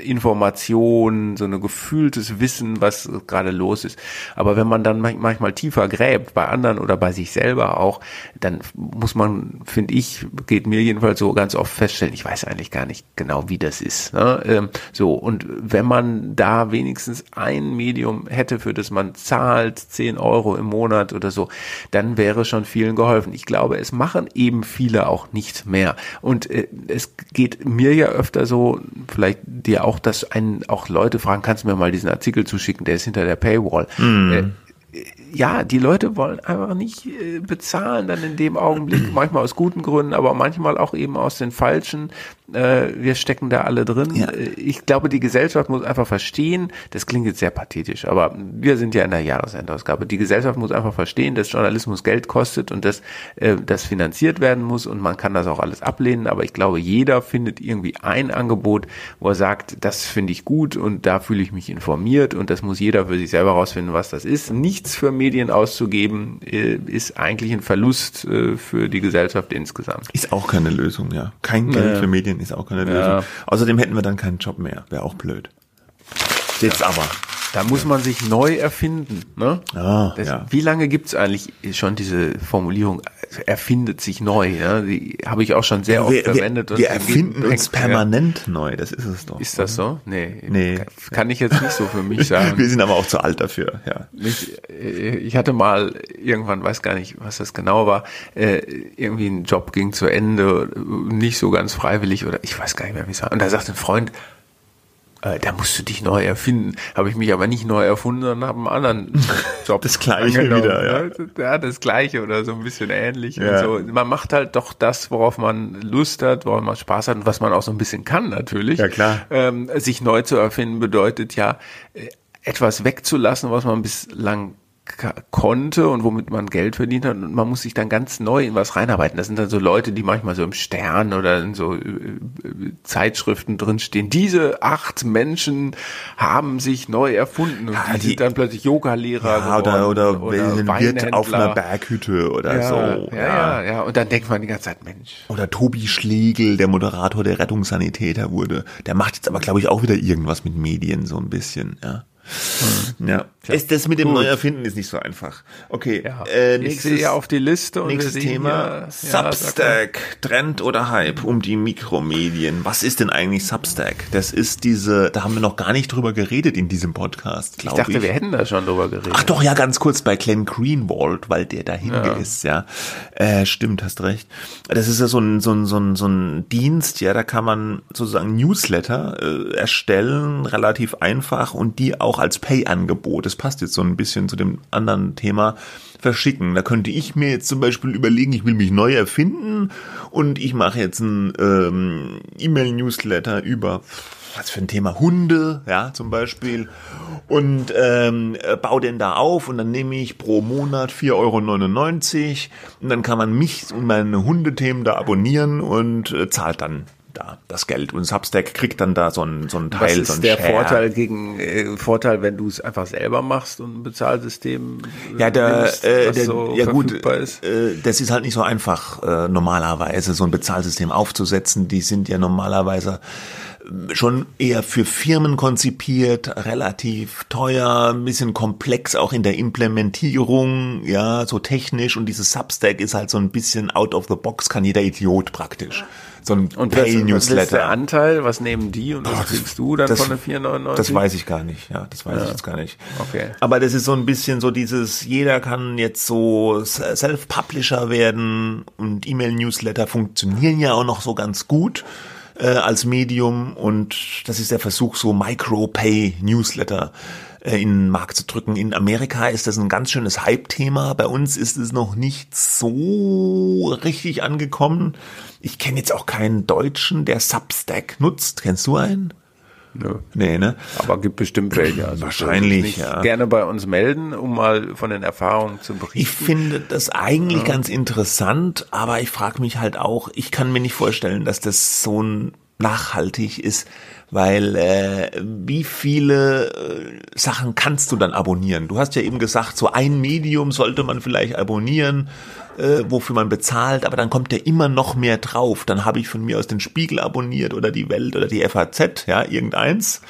Information, so ein gefühltes Wissen, was gerade los ist. Aber wenn man dann manchmal tiefer gräbt, bei anderen oder bei sich selber auch, dann muss man, finde ich, geht mir jedenfalls so ganz oft feststellen, ich weiß eigentlich gar nicht genau, wie das ist. Ne? Ähm, so, und wenn man da wenigstens ein Medium hätte, für das man zahlt, 10 Euro im Monat oder so, dann wäre schon vielen geholfen. Ich glaube, es machen eben viele auch nicht mehr. Und äh, es geht mir ja öfter so, vielleicht dir auch, dass einen auch Leute fragen, kannst du mir mal diesen Artikel zuschicken, der ist hinter der Paywall. Mm. Äh, ja, die Leute wollen einfach nicht äh, bezahlen dann in dem Augenblick, manchmal aus guten Gründen, aber manchmal auch eben aus den falschen. Äh, wir stecken da alle drin. Ja. Äh, ich glaube, die Gesellschaft muss einfach verstehen, das klingt jetzt sehr pathetisch, aber wir sind ja in der Jahresendausgabe. Die Gesellschaft muss einfach verstehen, dass Journalismus Geld kostet und dass äh, das finanziert werden muss und man kann das auch alles ablehnen, aber ich glaube, jeder findet irgendwie ein Angebot, wo er sagt, das finde ich gut und da fühle ich mich informiert und das muss jeder für sich selber rausfinden, was das ist. Nichts für Medien auszugeben, äh, ist eigentlich ein Verlust äh, für die Gesellschaft insgesamt. Ist auch keine Lösung, ja. Kein Geld für Medien ist auch keine Lösung. Ja. Außerdem hätten wir dann keinen Job mehr. Wäre auch blöd. Jetzt aber. Da muss man sich neu erfinden. Ne? Ah, das, ja. Wie lange gibt's eigentlich schon diese Formulierung, erfindet sich neu? Ne? Die habe ich auch schon sehr oft wir, verwendet. Wir, wir erfinden uns permanent ja. neu, das ist es doch. Ist das so? Nee, nee. Kann ich jetzt nicht so für mich sagen. wir sind aber auch zu alt dafür. Ja. Ich, äh, ich hatte mal irgendwann, weiß gar nicht, was das genau war, äh, irgendwie ein Job ging zu Ende, nicht so ganz freiwillig oder ich weiß gar nicht mehr, wie es war. Und da sagte ein Freund, äh, da musst du dich neu erfinden. Habe ich mich aber nicht neu erfunden, sondern habe einen anderen Job. das Gleiche wieder, ja. Ja. das Gleiche oder so ein bisschen ähnlich. Ja. So. Man macht halt doch das, worauf man Lust hat, worauf man Spaß hat und was man auch so ein bisschen kann natürlich. Ja, klar. Ähm, sich neu zu erfinden bedeutet ja, äh, etwas wegzulassen, was man bislang konnte und womit man Geld verdient hat und man muss sich dann ganz neu in was reinarbeiten. Das sind dann so Leute, die manchmal so im Stern oder in so äh, Zeitschriften drinstehen. Diese acht Menschen haben sich neu erfunden und ja, die, die, sind dann plötzlich Yoga-Lehrer ja, oder, oder, oder Wirt auf einer Berghütte oder ja, so. Ja, ja, ja, und dann denkt man die ganze Zeit, Mensch. Oder Tobi Schlegel, der Moderator der Rettungssanitäter wurde. Der macht jetzt aber, glaube ich, auch wieder irgendwas mit Medien so ein bisschen, ja. Hm. Ja. Tja, ist das mit dem gut. Neuerfinden ist nicht so einfach. Okay. Ja. Äh, nächstes, ich sehe auf die Liste und nächstes Thema hier, Substack, ja, Trend oder Hype um die Mikromedien. Was ist denn eigentlich Substack? Das ist diese, da haben wir noch gar nicht drüber geredet in diesem Podcast. Ich dachte, ich. wir hätten da schon drüber geredet. Ach doch, ja, ganz kurz bei Glenn Greenwald, weil der dahinter ja. ist, ja. Äh, stimmt, hast recht. Das ist ja so ein, so ein, so ein, so ein Dienst, ja, da kann man sozusagen Newsletter äh, erstellen, relativ einfach und die auch als Pay-Angebot das passt jetzt so ein bisschen zu dem anderen Thema, verschicken. Da könnte ich mir jetzt zum Beispiel überlegen, ich will mich neu erfinden und ich mache jetzt ein ähm, E-Mail-Newsletter über was für ein Thema Hunde, ja, zum Beispiel. Und ähm, baue den da auf und dann nehme ich pro Monat 4,99 Euro und dann kann man mich und meine Hundethemen da abonnieren und äh, zahlt dann da das Geld und Substack kriegt dann da so ein, so ein Teil. Was ist so ein der Share. Vorteil gegen äh, Vorteil, wenn du es einfach selber machst und ein Bezahlsystem ja, der, nimmst, äh, der, so ja gut, ist? Äh, das ist halt nicht so einfach äh, normalerweise so ein Bezahlsystem aufzusetzen. Die sind ja normalerweise schon eher für Firmen konzipiert, relativ teuer, ein bisschen komplex auch in der Implementierung, ja, so technisch und dieses Substack ist halt so ein bisschen out of the box, kann jeder Idiot praktisch. So ein und Pay-Newsletter. Was ist der Anteil? Was nehmen die und was kriegst du dann das, von den 4,99? Das weiß ich gar nicht, ja, das weiß ja. ich jetzt gar nicht. Okay. Aber das ist so ein bisschen so dieses, jeder kann jetzt so Self-Publisher werden und E-Mail-Newsletter funktionieren ja auch noch so ganz gut äh, als Medium und das ist der Versuch, so Micro-Pay-Newsletter äh, in den Markt zu drücken. In Amerika ist das ein ganz schönes Hype-Thema. Bei uns ist es noch nicht so richtig angekommen. Ich kenne jetzt auch keinen Deutschen, der Substack nutzt. Kennst du einen? Nö. Nee, ne? Aber gibt bestimmt welche. Also Wahrscheinlich, ja. Gerne bei uns melden, um mal von den Erfahrungen zu berichten. Ich finde das eigentlich ja. ganz interessant, aber ich frage mich halt auch, ich kann mir nicht vorstellen, dass das so ein nachhaltig ist, weil äh, wie viele äh, Sachen kannst du dann abonnieren? Du hast ja eben gesagt, so ein Medium sollte man vielleicht abonnieren, äh, wofür man bezahlt, aber dann kommt ja immer noch mehr drauf. Dann habe ich von mir aus den Spiegel abonniert oder die Welt oder die FAZ, ja, irgendeins.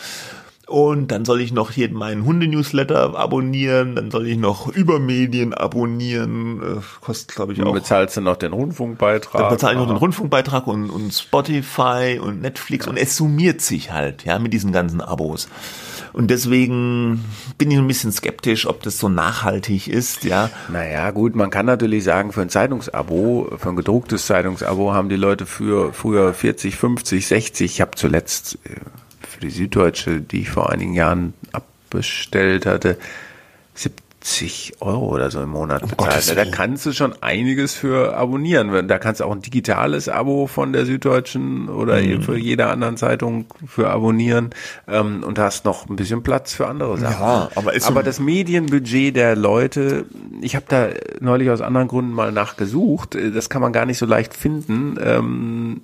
Und dann soll ich noch hier meinen Hundenewsletter abonnieren, dann soll ich noch Übermedien abonnieren, äh, kostet glaube ich auch. Dann bezahlst du noch den Rundfunkbeitrag. Dann bezahle ich noch den Rundfunkbeitrag und, und Spotify und Netflix ja. und es summiert sich halt, ja, mit diesen ganzen Abos. Und deswegen bin ich ein bisschen skeptisch, ob das so nachhaltig ist, ja. Naja, gut, man kann natürlich sagen, für ein Zeitungsabo, für ein gedrucktes Zeitungsabo haben die Leute für früher 40, 50, 60, ich habe zuletzt äh, für die Süddeutsche, die ich vor einigen Jahren abbestellt hatte, 70 Euro oder so im Monat bezahlt. da kannst du schon einiges für abonnieren. Da kannst du auch ein digitales Abo von der Süddeutschen oder mhm. für jeder anderen Zeitung für abonnieren ähm, und hast noch ein bisschen Platz für andere Sachen. Ja, aber, ist aber das Medienbudget der Leute, ich habe da neulich aus anderen Gründen mal nachgesucht, das kann man gar nicht so leicht finden, ähm,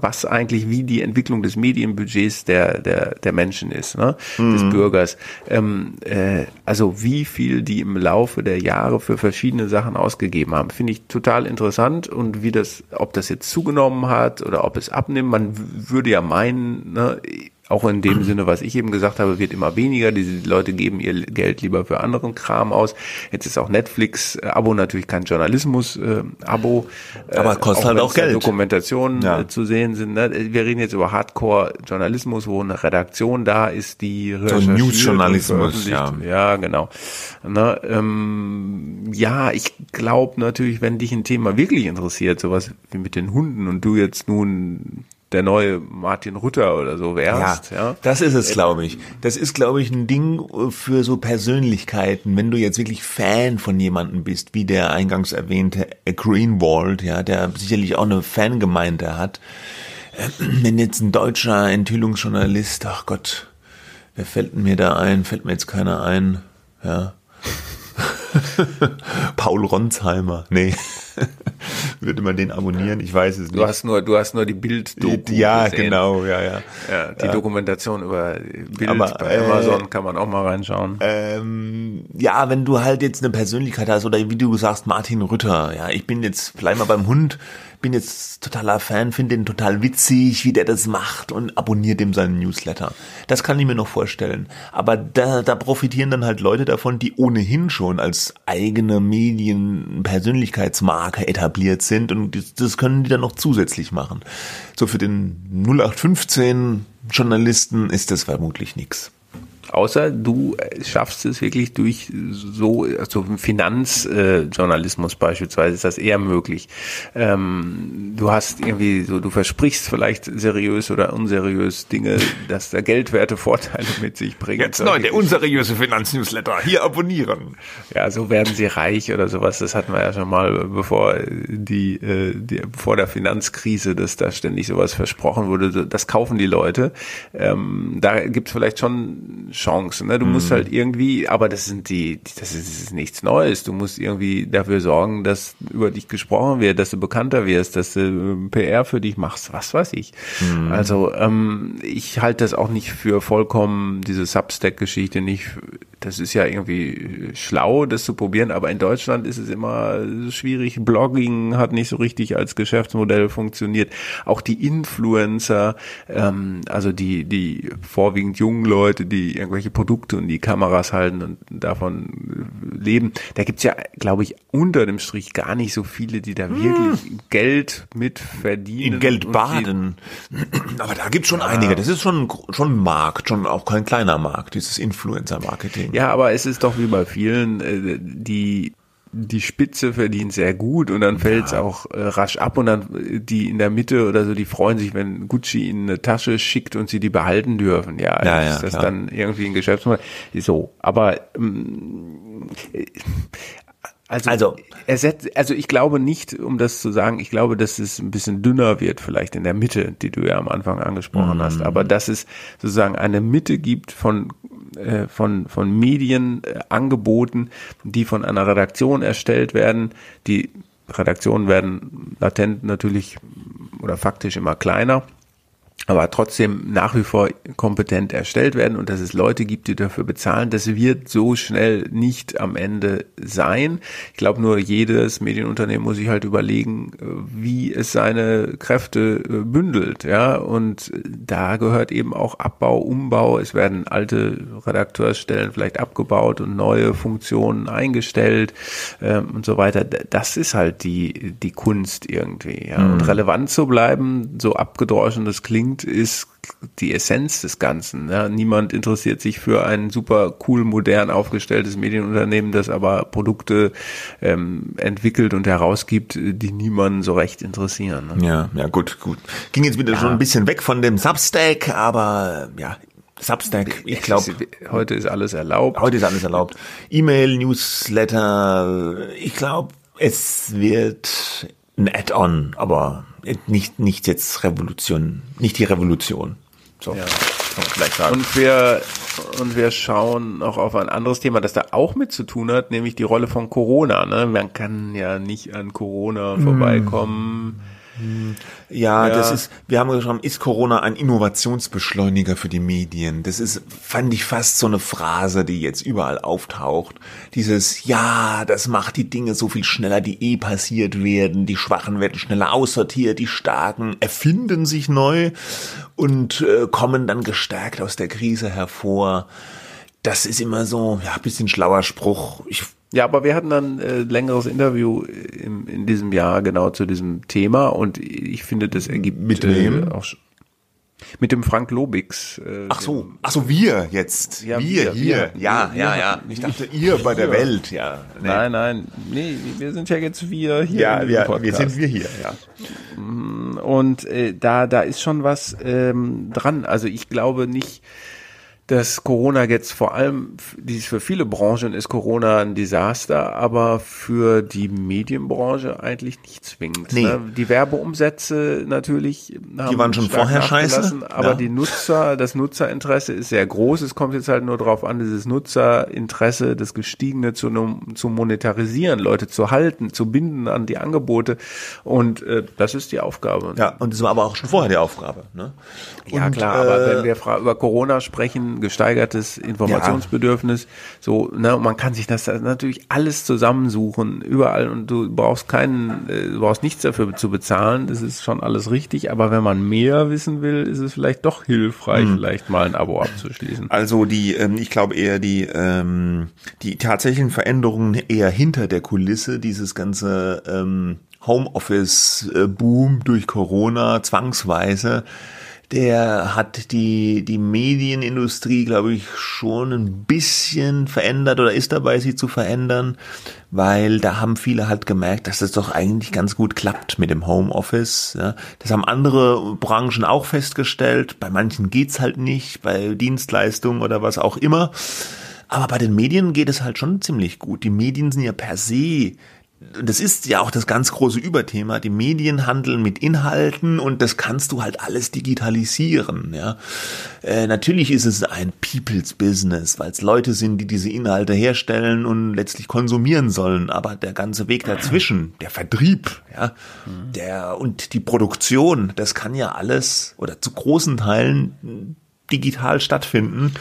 was eigentlich wie die Entwicklung des Medienbudgets der, der, der Menschen ist, ne? Mhm. des Bürgers. Ähm, äh, also wie viel die im Laufe der Jahre für verschiedene Sachen ausgegeben haben. Finde ich total interessant und wie das, ob das jetzt zugenommen hat oder ob es abnimmt. Man würde ja meinen, ne, auch in dem Sinne, was ich eben gesagt habe, wird immer weniger. Diese Leute geben ihr Geld lieber für anderen Kram aus. Jetzt ist auch Netflix-Abo natürlich kein Journalismus-Abo. Äh, Aber kostet auch halt auch Geld. Dokumentationen ja. äh, zu sehen sind. Ne? Wir reden jetzt über Hardcore-Journalismus, wo eine Redaktion da ist, die so News-Journalismus, ja. Ja, genau. Ne? Ähm, ja, ich glaube natürlich, wenn dich ein Thema wirklich interessiert, sowas wie mit den Hunden und du jetzt nun der neue Martin Rutter oder so wärst. Ja, ja. das ist es, glaube ich. Das ist, glaube ich, ein Ding für so Persönlichkeiten. Wenn du jetzt wirklich Fan von jemandem bist, wie der eingangs erwähnte Greenwald, ja, der sicherlich auch eine Fangemeinde hat. Wenn jetzt ein deutscher Enthüllungsjournalist, ach Gott, wer fällt mir da ein? Fällt mir jetzt keiner ein? Ja. Paul Ronsheimer. Nee. Würde man den abonnieren? Ich weiß es nicht. Du hast nur, du hast nur die bild Ja, gesehen. genau, ja, ja. ja die ja. Dokumentation über Bild Aber, bei äh, Amazon kann man auch mal reinschauen. Ähm, ja, wenn du halt jetzt eine Persönlichkeit hast oder wie du sagst, Martin Rütter, ja, ich bin jetzt vielleicht mal beim Hund, bin jetzt totaler Fan, finde den total witzig, wie der das macht und abonniert ihm seinen Newsletter. Das kann ich mir noch vorstellen. Aber da, da profitieren dann halt Leute davon, die ohnehin schon als eigene Medien Persönlichkeitsmarke etabliert sind und das, das können die dann noch zusätzlich machen. So für den 0815 Journalisten ist das vermutlich nichts. Außer du schaffst es wirklich durch so also Finanzjournalismus äh, beispielsweise ist das eher möglich. Ähm, du hast irgendwie so, du versprichst vielleicht seriös oder unseriös Dinge, dass da geldwerte Vorteile mit sich bringen. Jetzt neu, der unseriöse Finanznewsletter. Hier abonnieren. Ja, so werden sie reich oder sowas. Das hatten wir ja schon mal, bevor die, äh, die vor der Finanzkrise, dass da ständig sowas versprochen wurde. Das kaufen die Leute. Ähm, da gibt es vielleicht schon Chance. Ne? Du mhm. musst halt irgendwie, aber das sind die, das ist, das ist, nichts Neues. Du musst irgendwie dafür sorgen, dass über dich gesprochen wird, dass du bekannter wirst, dass du ähm, PR für dich machst, was weiß ich. Mhm. Also ähm, ich halte das auch nicht für vollkommen, diese Substack-Geschichte nicht, das ist ja irgendwie schlau, das zu probieren, aber in Deutschland ist es immer schwierig. Blogging hat nicht so richtig als Geschäftsmodell funktioniert. Auch die Influencer, ähm, also die, die vorwiegend jungen Leute, die irgendwelche Produkte und die Kameras halten und davon leben, da gibt's ja, glaube ich, unter dem Strich gar nicht so viele, die da hm. wirklich Geld mit verdienen. In Geld baden. Aber da gibt's schon ja. einige. Das ist schon, schon ein Markt, schon auch kein kleiner Markt, dieses Influencer-Marketing. Ja, aber es ist doch wie bei vielen, äh, die die Spitze verdient sehr gut und dann fällt es ja. auch äh, rasch ab und dann äh, die in der Mitte oder so, die freuen sich, wenn Gucci ihnen eine Tasche schickt und sie die behalten dürfen. Ja, ja, ja ist das klar. dann irgendwie ein Geschäftsmodell. So, aber ähm, also, also, ersetzt, also ich glaube nicht, um das zu sagen, ich glaube, dass es ein bisschen dünner wird, vielleicht in der Mitte, die du ja am Anfang angesprochen mhm. hast, aber dass es sozusagen eine Mitte gibt von äh, von, von Medienangeboten, die von einer Redaktion erstellt werden. Die Redaktionen werden latent natürlich oder faktisch immer kleiner aber trotzdem nach wie vor kompetent erstellt werden und dass es Leute gibt, die dafür bezahlen, das wird so schnell nicht am Ende sein. Ich glaube nur, jedes Medienunternehmen muss sich halt überlegen, wie es seine Kräfte äh, bündelt, ja, und da gehört eben auch Abbau, Umbau, es werden alte Redakteursstellen vielleicht abgebaut und neue Funktionen eingestellt ähm, und so weiter. Das ist halt die, die Kunst irgendwie, ja, und relevant zu bleiben, so abgedroschen das klingt, Punkt ist die Essenz des Ganzen. Ja, niemand interessiert sich für ein super cool, modern aufgestelltes Medienunternehmen, das aber Produkte ähm, entwickelt und herausgibt, die niemanden so recht interessieren. Ne? Ja, ja, gut, gut. Ging jetzt wieder ja. schon ein bisschen weg von dem Substack, aber ja, Substack, ich glaube. Heute ist alles erlaubt. Heute ist alles erlaubt. E-Mail, Newsletter, ich glaube, es wird ein Add-on, aber nicht, nicht jetzt Revolution, nicht die Revolution. So, ja. kann man vielleicht sagen. Und wir, und wir schauen noch auf ein anderes Thema, das da auch mit zu tun hat, nämlich die Rolle von Corona. Ne? Man kann ja nicht an Corona mm. vorbeikommen. Ja, ja, das ist, wir haben geschrieben, ist Corona ein Innovationsbeschleuniger für die Medien? Das ist, fand ich fast so eine Phrase, die jetzt überall auftaucht. Dieses, ja, das macht die Dinge so viel schneller, die eh passiert werden. Die Schwachen werden schneller aussortiert, die Starken erfinden sich neu und äh, kommen dann gestärkt aus der Krise hervor. Das ist immer so, ja, bisschen schlauer Spruch. Ich ja, aber wir hatten dann äh, längeres Interview im, in diesem Jahr genau zu diesem Thema und ich finde, das ergibt mit wem? Äh, auch mit dem Frank Lobix. Äh, ach so, ach so, wir jetzt. Ja, wir, wir hier. Wir, ja, ja, ja. Ich dachte, ihr bei der Welt, ja. Nee. Nein, nein. Nee, wir sind ja jetzt wir hier. Ja, wir, wir sind wir hier, ja. Mm, und äh, da, da ist schon was ähm, dran. Also ich glaube nicht, dass Corona jetzt vor allem, für viele Branchen ist Corona ein Desaster, aber für die Medienbranche eigentlich nicht zwingend. Nee. Ne? Die Werbeumsätze natürlich haben die waren schon vorher scheiße, aber ja. die Nutzer, das Nutzerinteresse ist sehr groß. Es kommt jetzt halt nur darauf an, dieses Nutzerinteresse, das gestiegene zu, zu monetarisieren, Leute zu halten, zu binden an die Angebote und äh, das ist die Aufgabe. Ja, und das war aber auch schon vorher die Aufgabe. Ne? ja klar, äh, aber wenn wir über Corona sprechen gesteigertes Informationsbedürfnis. Ja. So, ne, und man kann sich das natürlich alles zusammensuchen, überall und du brauchst keinen, äh, du brauchst nichts dafür zu bezahlen. Das ist schon alles richtig. Aber wenn man mehr wissen will, ist es vielleicht doch hilfreich, hm. vielleicht mal ein Abo abzuschließen. Also die, ähm, ich glaube eher die, ähm, die tatsächlichen Veränderungen eher hinter der Kulisse, dieses ganze ähm, Homeoffice-Boom durch Corona zwangsweise der hat die, die Medienindustrie, glaube ich, schon ein bisschen verändert oder ist dabei, sie zu verändern, weil da haben viele halt gemerkt, dass das doch eigentlich ganz gut klappt mit dem Homeoffice. Ja. Das haben andere Branchen auch festgestellt. Bei manchen geht's halt nicht, bei Dienstleistungen oder was auch immer. Aber bei den Medien geht es halt schon ziemlich gut. Die Medien sind ja per se das ist ja auch das ganz große Überthema, die Medien handeln mit Inhalten und das kannst du halt alles digitalisieren. Ja, äh, natürlich ist es ein People's Business, weil es Leute sind, die diese Inhalte herstellen und letztlich konsumieren sollen. Aber der ganze Weg dazwischen, der Vertrieb, ja, der und die Produktion, das kann ja alles oder zu großen Teilen digital stattfinden.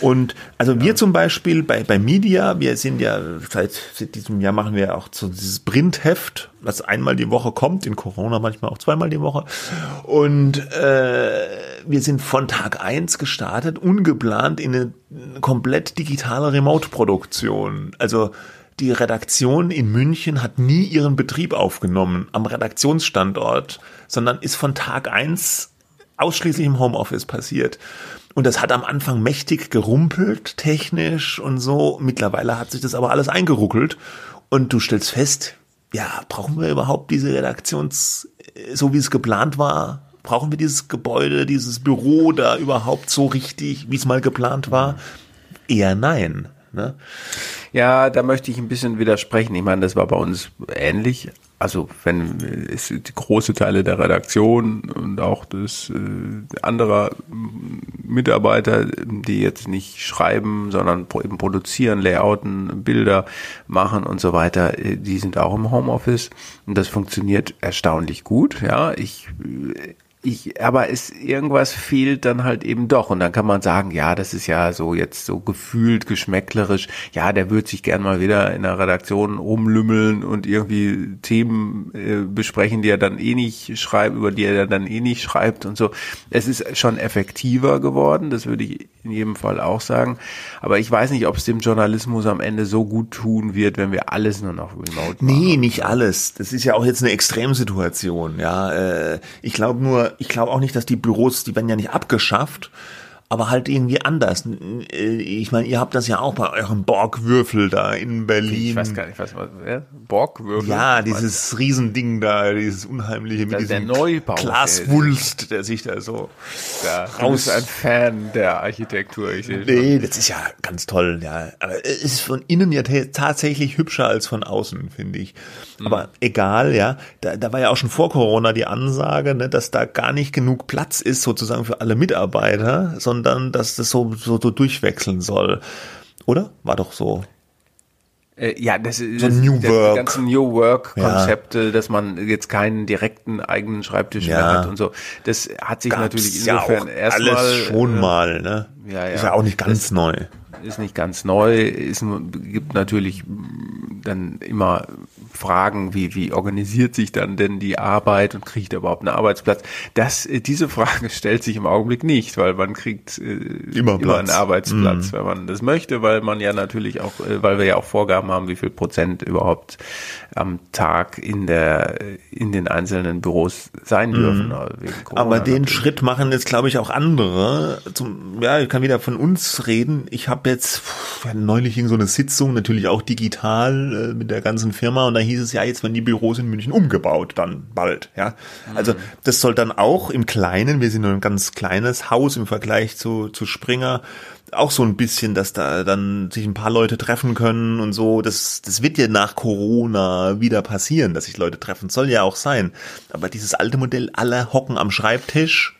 Und also wir zum Beispiel bei, bei Media, wir sind ja seit, seit diesem Jahr machen wir auch so dieses Printheft, was einmal die Woche kommt, in Corona manchmal auch zweimal die Woche. Und äh, wir sind von Tag eins gestartet, ungeplant in eine komplett digitale Remote-Produktion. Also die Redaktion in München hat nie ihren Betrieb aufgenommen am Redaktionsstandort, sondern ist von Tag eins ausschließlich im Homeoffice passiert. Und das hat am Anfang mächtig gerumpelt, technisch und so. Mittlerweile hat sich das aber alles eingeruckelt. Und du stellst fest, ja, brauchen wir überhaupt diese Redaktions, so wie es geplant war? Brauchen wir dieses Gebäude, dieses Büro da überhaupt so richtig, wie es mal geplant war? Eher nein. Ne? Ja, da möchte ich ein bisschen widersprechen. Ich meine, das war bei uns ähnlich also wenn es große Teile der Redaktion und auch des äh, anderer Mitarbeiter, die jetzt nicht schreiben, sondern eben produzieren, Layouten, Bilder machen und so weiter, äh, die sind auch im Homeoffice und das funktioniert erstaunlich gut. Ja, ich ich, aber es irgendwas fehlt dann halt eben doch. Und dann kann man sagen, ja, das ist ja so jetzt so gefühlt, geschmäcklerisch. Ja, der wird sich gern mal wieder in der Redaktion rumlümmeln und irgendwie Themen äh, besprechen, die er dann eh nicht schreibt, über die er dann eh nicht schreibt und so. Es ist schon effektiver geworden, das würde ich in jedem Fall auch sagen. Aber ich weiß nicht, ob es dem Journalismus am Ende so gut tun wird, wenn wir alles nur noch remote machen. Nee, nicht alles. Das ist ja auch jetzt eine Extremsituation. Ja, äh, ich glaube nur, ich glaube auch nicht, dass die Büros, die werden ja nicht abgeschafft, aber halt irgendwie anders. Äh, ich meine, ihr habt das ja auch bei eurem Borgwürfel da in Berlin. Ich weiß gar nicht, was ja? Borgwürfel? Ja, dieses Riesending da, dieses unheimliche mit diesem Neubau, Glaswulst, der sich da so ja, raus. ein Fan der Architektur. Ich nee, das ist ja ganz toll, ja. Aber es ist von innen ja tatsächlich hübscher als von außen, finde ich. Mhm. Aber egal, ja. Da, da war ja auch schon vor Corona die Ansage, ne, dass da gar nicht genug Platz ist sozusagen für alle Mitarbeiter, sondern sondern dass das so, so, so durchwechseln soll. Oder? War doch so. Äh, ja, das ist so New das, Work. die ganzen New Work Konzepte, ja. dass man jetzt keinen direkten eigenen Schreibtisch ja. mehr hat und so. Das hat sich Gab's natürlich insofern ja erstmal alles schon äh, mal, ne? Ja, ja. Ist ja auch nicht ganz das neu. Ist nicht ganz neu, ist gibt natürlich dann immer Fragen, wie, wie organisiert sich dann denn die Arbeit und kriegt er überhaupt einen Arbeitsplatz? Das, äh, diese Frage stellt sich im Augenblick nicht, weil man kriegt äh, immer, immer einen Arbeitsplatz, mhm. wenn man das möchte, weil man ja natürlich auch, äh, weil wir ja auch Vorgaben haben, wie viel Prozent überhaupt am Tag in der, in den einzelnen Büros sein mhm. dürfen. Mhm. Aber den natürlich. Schritt machen jetzt, glaube ich, auch andere. Zum, ja, ich kann wieder von uns reden. Ich habe jetzt pff, neulich so eine Sitzung, natürlich auch digital äh, mit der ganzen Firma und da hieß es ja, jetzt werden die Büros in München umgebaut, dann bald, ja. Also das soll dann auch im Kleinen, wir sind nur ein ganz kleines Haus im Vergleich zu, zu Springer, auch so ein bisschen, dass da dann sich ein paar Leute treffen können und so. Das, das wird ja nach Corona wieder passieren, dass sich Leute treffen. Soll ja auch sein. Aber dieses alte Modell, alle hocken am Schreibtisch,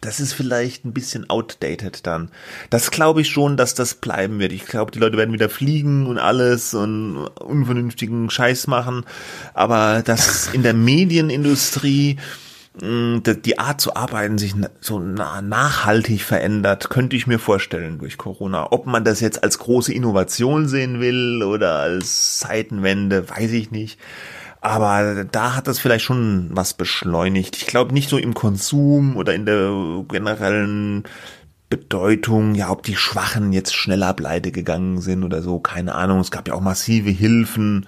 das ist vielleicht ein bisschen outdated dann. Das glaube ich schon, dass das bleiben wird. Ich glaube, die Leute werden wieder fliegen und alles und unvernünftigen Scheiß machen. Aber das in der Medienindustrie mm, die Art zu arbeiten sich so nachhaltig verändert, könnte ich mir vorstellen durch Corona. Ob man das jetzt als große Innovation sehen will oder als Zeitenwende, weiß ich nicht. Aber da hat das vielleicht schon was beschleunigt. Ich glaube nicht so im Konsum oder in der generellen Bedeutung, ja, ob die Schwachen jetzt schneller pleite gegangen sind oder so, keine Ahnung. Es gab ja auch massive Hilfen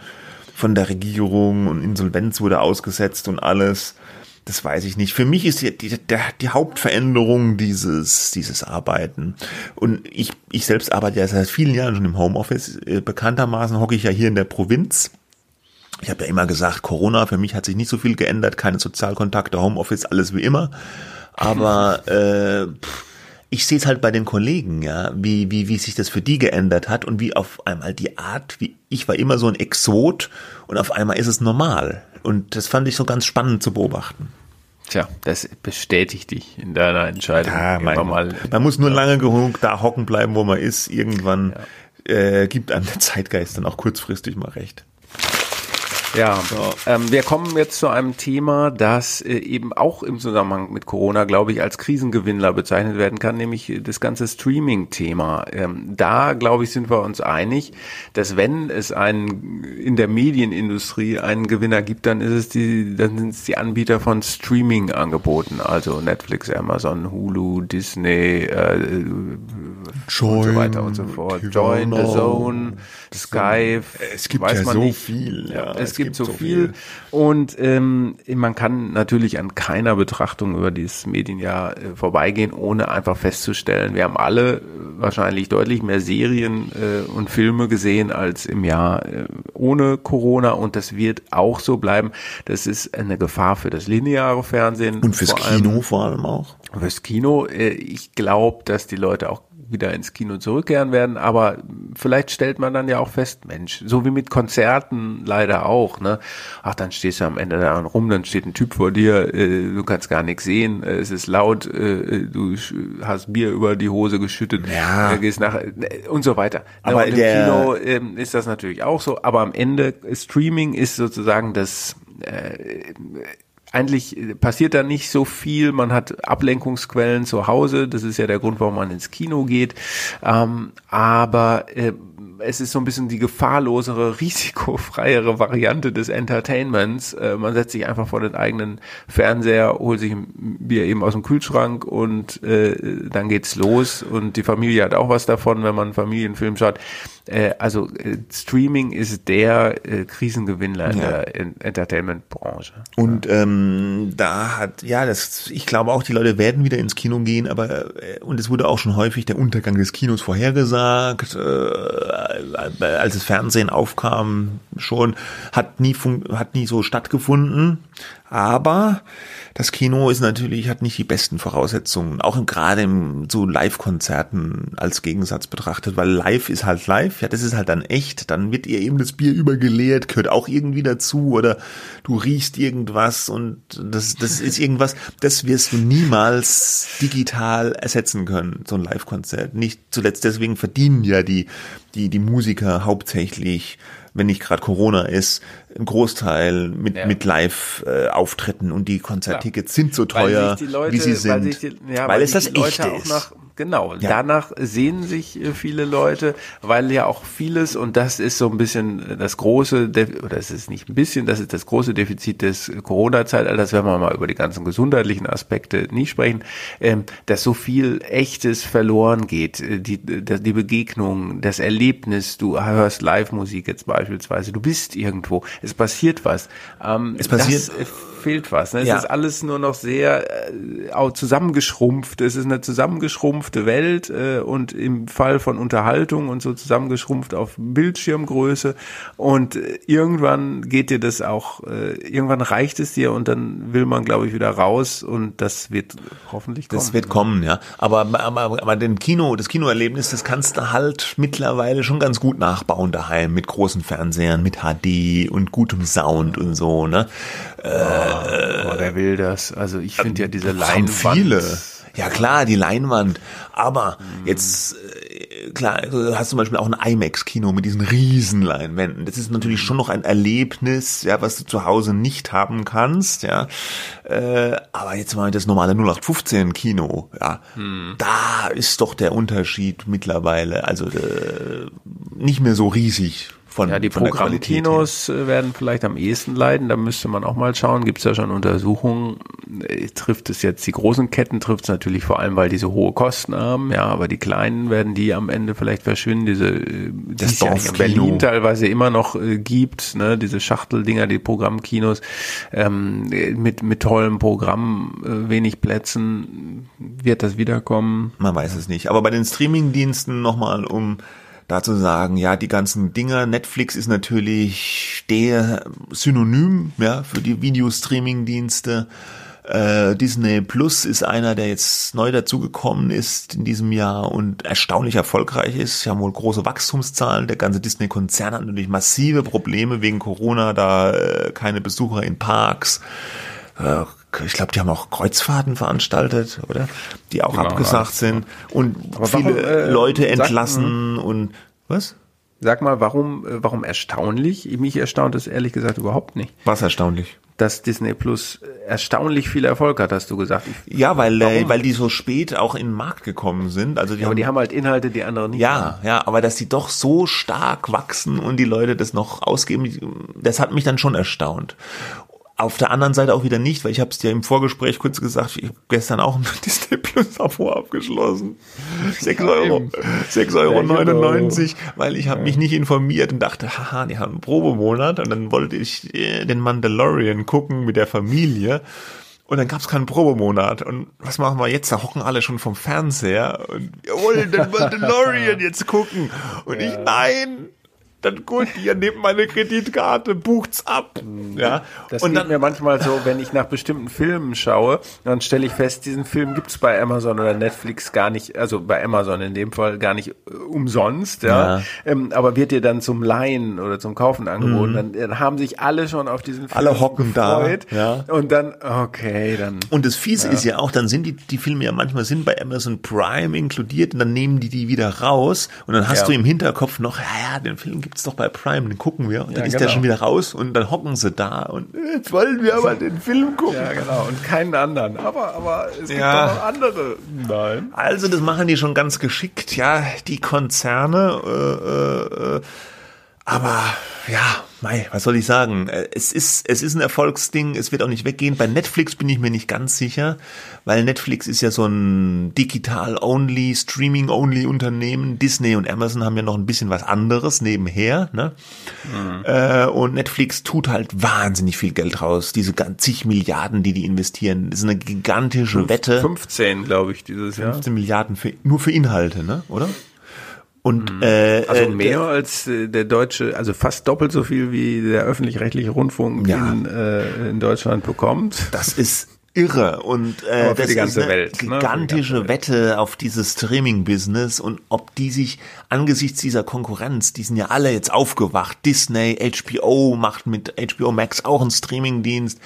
von der Regierung und Insolvenz wurde ausgesetzt und alles. Das weiß ich nicht. Für mich ist die, die, die Hauptveränderung dieses, dieses Arbeiten. Und ich, ich selbst arbeite ja seit vielen Jahren schon im Homeoffice. Äh, bekanntermaßen hocke ich ja hier in der Provinz ich habe ja immer gesagt, Corona, für mich hat sich nicht so viel geändert, keine Sozialkontakte, Homeoffice, alles wie immer. Aber äh, pff, ich sehe es halt bei den Kollegen, ja, wie, wie, wie sich das für die geändert hat und wie auf einmal die Art, wie ich war immer so ein Exot und auf einmal ist es normal. Und das fand ich so ganz spannend zu beobachten. Tja, das bestätigt dich in deiner Entscheidung. Ja, man, mal, man muss nur lange genug da hocken bleiben, wo man ist. Irgendwann ja. äh, gibt einem der Zeitgeist dann auch kurzfristig mal recht. Ja, ähm, wir kommen jetzt zu einem Thema, das äh, eben auch im Zusammenhang mit Corona, glaube ich, als Krisengewinnler bezeichnet werden kann, nämlich das ganze Streaming-Thema. Ähm, da, glaube ich, sind wir uns einig, dass wenn es einen in der Medienindustrie einen Gewinner gibt, dann ist es die, dann sind es die Anbieter von Streaming-Angeboten, also Netflix, Amazon, Hulu, Disney, äh, Join, und so weiter und so fort. Join, The Zone, Skype. Es gibt ja so viel. Ja, gibt, gibt, so viel. viel. Und ähm, man kann natürlich an keiner Betrachtung über dieses Medienjahr äh, vorbeigehen, ohne einfach festzustellen, wir haben alle wahrscheinlich deutlich mehr Serien äh, und Filme gesehen als im Jahr äh, ohne Corona und das wird auch so bleiben. Das ist eine Gefahr für das lineare Fernsehen. Und fürs vor Kino allem, vor allem auch. Fürs Kino. Äh, ich glaube, dass die Leute auch wieder ins Kino zurückkehren werden, aber vielleicht stellt man dann ja auch fest, Mensch, so wie mit Konzerten leider auch, ne? Ach, dann stehst du am Ende da rum, dann steht ein Typ vor dir, äh, du kannst gar nichts sehen, äh, es ist laut, äh, du hast Bier über die Hose geschüttet, ja. äh, gehst nach äh, und so weiter. Aber und im Kino äh, ist das natürlich auch so, aber am Ende Streaming ist sozusagen das äh, eigentlich passiert da nicht so viel. Man hat Ablenkungsquellen zu Hause. Das ist ja der Grund, warum man ins Kino geht. Ähm, aber äh, es ist so ein bisschen die gefahrlosere, risikofreiere Variante des Entertainments. Äh, man setzt sich einfach vor den eigenen Fernseher, holt sich ein Bier eben aus dem Kühlschrank und äh, dann geht's los. Und die Familie hat auch was davon, wenn man einen Familienfilm schaut. Äh, also äh, Streaming ist der äh, Krisengewinnler in ja. der Entertainment-Branche. Und ähm, da hat, ja, das, ich glaube auch, die Leute werden wieder ins Kino gehen, aber äh, und es wurde auch schon häufig der Untergang des Kinos vorhergesagt, äh, als das Fernsehen aufkam, schon, hat nie, hat nie so stattgefunden. Aber das Kino ist natürlich, hat nicht die besten Voraussetzungen, auch gerade im, so Live-Konzerten als Gegensatz betrachtet, weil live ist halt live, ja, das ist halt dann echt, dann wird ihr eben das Bier übergeleert, gehört auch irgendwie dazu, oder du riechst irgendwas und das, das ist irgendwas, das wirst du niemals digital ersetzen können, so ein Live-Konzert. Nicht zuletzt deswegen verdienen ja die, die, die Musiker hauptsächlich wenn nicht gerade Corona ist, ein Großteil mit, ja. mit Live-Auftritten und die Konzerttickets sind so teuer, Leute, wie sie sind, weil, die, ja, weil, weil es das Echte ist. Nach, Genau, ja. danach sehen sich äh, viele Leute, weil ja auch vieles, und das ist so ein bisschen das große, oder es ist nicht ein bisschen, das ist das große Defizit des Corona-Zeitalters, wenn wir mal über die ganzen gesundheitlichen Aspekte nicht sprechen, ähm, dass so viel Echtes verloren geht, äh, die, die Begegnung, das Erlebnis, du hörst Live-Musik jetzt beispielsweise, du bist irgendwo, es passiert was. Ähm, es passiert das, äh, fehlt was. Ne? Es ja. ist alles nur noch sehr äh, zusammengeschrumpft. Es ist eine zusammengeschrumpfte Welt äh, und im Fall von Unterhaltung und so zusammengeschrumpft auf Bildschirmgröße. Und äh, irgendwann geht dir das auch, äh, irgendwann reicht es dir und dann will man, glaube ich, wieder raus und das wird hoffentlich kommen. Das wird kommen, ja. Aber, aber, aber den Kino, das Kinoerlebnis, das kannst du halt mittlerweile schon ganz gut nachbauen daheim mit großen Fernsehern, mit HD und gutem Sound und so, ne? Äh, Oh, wer will das? Also ich finde ja diese Leinwand. Viele. Ja klar, die Leinwand. Aber mhm. jetzt, äh, klar, du hast zum Beispiel auch ein IMAX-Kino mit diesen riesen Leinwänden. Das ist natürlich schon noch ein Erlebnis, ja, was du zu Hause nicht haben kannst, ja. Äh, aber jetzt mal das normale 0815-Kino, ja. Mhm. Da ist doch der Unterschied mittlerweile, also äh, nicht mehr so riesig von, ja, die Programmkinos äh, werden vielleicht am ehesten leiden. Da müsste man auch mal schauen. Gibt es ja schon Untersuchungen? Äh, trifft es jetzt die großen Ketten? Trifft es natürlich vor allem, weil diese hohe Kosten haben. Ja, aber die kleinen werden die am Ende vielleicht verschwinden. Diese, äh, die es ja in Berlin teilweise immer noch äh, gibt. Ne? Diese Schachteldinger, die Programmkinos ähm, mit mit tollem Programm, äh, wenig Plätzen. Wird das wiederkommen? Man weiß es nicht. Aber bei den Streamingdiensten nochmal um dazu sagen, ja, die ganzen Dinger, Netflix ist natürlich der Synonym, ja, für die Videostreaming-Dienste. Äh, Disney Plus ist einer, der jetzt neu dazugekommen ist in diesem Jahr und erstaunlich erfolgreich ist. Sie haben wohl große Wachstumszahlen. Der ganze Disney-Konzern hat natürlich massive Probleme wegen Corona, da äh, keine Besucher in Parks. Äh, ich glaube, die haben auch Kreuzfahrten veranstaltet, oder? Die auch genau, abgesagt sind und viele warum, äh, Leute entlassen sag, und was? Sag mal, warum, äh, warum erstaunlich? Mich erstaunt es ehrlich gesagt überhaupt nicht. Was erstaunlich? Dass Disney Plus erstaunlich viel Erfolg hat, hast du gesagt. Ich, ja, weil, äh, weil die so spät auch in den Markt gekommen sind. Also die ja, haben, aber die haben halt Inhalte, die andere nicht Ja, haben. ja, aber dass die doch so stark wachsen und die Leute das noch ausgeben, das hat mich dann schon erstaunt. Auf der anderen Seite auch wieder nicht, weil ich habe es dir im Vorgespräch kurz gesagt, ich habe gestern auch ein Disney Plus Abo abgeschlossen. 6 Euro, 6 Euro 99, weil ich habe mich nicht informiert und dachte, haha, die haben einen Probemonat und dann wollte ich äh, den Mandalorian gucken mit der Familie. Und dann gab es keinen Probemonat. Und was machen wir jetzt? Da hocken alle schon vom Fernseher und wir wollen den Mandalorian jetzt gucken. Und ja. ich, nein, dann gut, ihr nehmt meine Kreditkarte, bucht's ab. Ja. Das und dann mir manchmal so, wenn ich nach bestimmten Filmen schaue, dann stelle ich fest, diesen Film gibt's bei Amazon oder Netflix gar nicht, also bei Amazon in dem Fall gar nicht äh, umsonst, ja. ja. Ähm, aber wird dir dann zum Leihen oder zum Kaufen angeboten, mhm. dann, dann, haben sich alle schon auf diesen Film alle hocken gefreut. Da, ja. Und dann, okay, dann. Und das Fiese ja. ist ja auch, dann sind die, die Filme ja manchmal sind bei Amazon Prime inkludiert und dann nehmen die die wieder raus und dann hast du im Hinterkopf noch, ja, ja, den Film gibt's doch bei Prime, den gucken wir. Und dann ja, ist genau. der schon wieder raus und dann hocken sie da und jetzt wollen wir aber den Film gucken. Ja, genau. Und keinen anderen. Aber, aber es gibt ja. noch andere. Nein. Also, das machen die schon ganz geschickt, ja, die Konzerne. Äh, äh, aber ja, mei, was soll ich sagen? Äh, es ist, es ist ein Erfolgsding, es wird auch nicht weggehen. Bei Netflix bin ich mir nicht ganz sicher, weil Netflix ist ja so ein digital-only, streaming-only Unternehmen. Disney und Amazon haben ja noch ein bisschen was anderes nebenher. Ne? Mhm. Äh, und Netflix tut halt wahnsinnig viel Geld raus. Diese zig Milliarden, die die investieren, das ist eine gigantische Wette. 15, glaube ich, dieses 15 Jahr. 15 Milliarden für, nur für Inhalte, ne? oder? Und, mhm. äh, also äh, mehr als äh, der deutsche, also fast doppelt so viel wie der öffentlich-rechtliche Rundfunk ja. in, äh, in Deutschland bekommt. Das ist irre und äh, das ist eine Welt, ne? gigantische ne? Wette auf dieses Streaming-Business und ob die sich angesichts dieser Konkurrenz, die sind ja alle jetzt aufgewacht, Disney, HBO macht mit HBO Max auch einen Streaming-Dienst,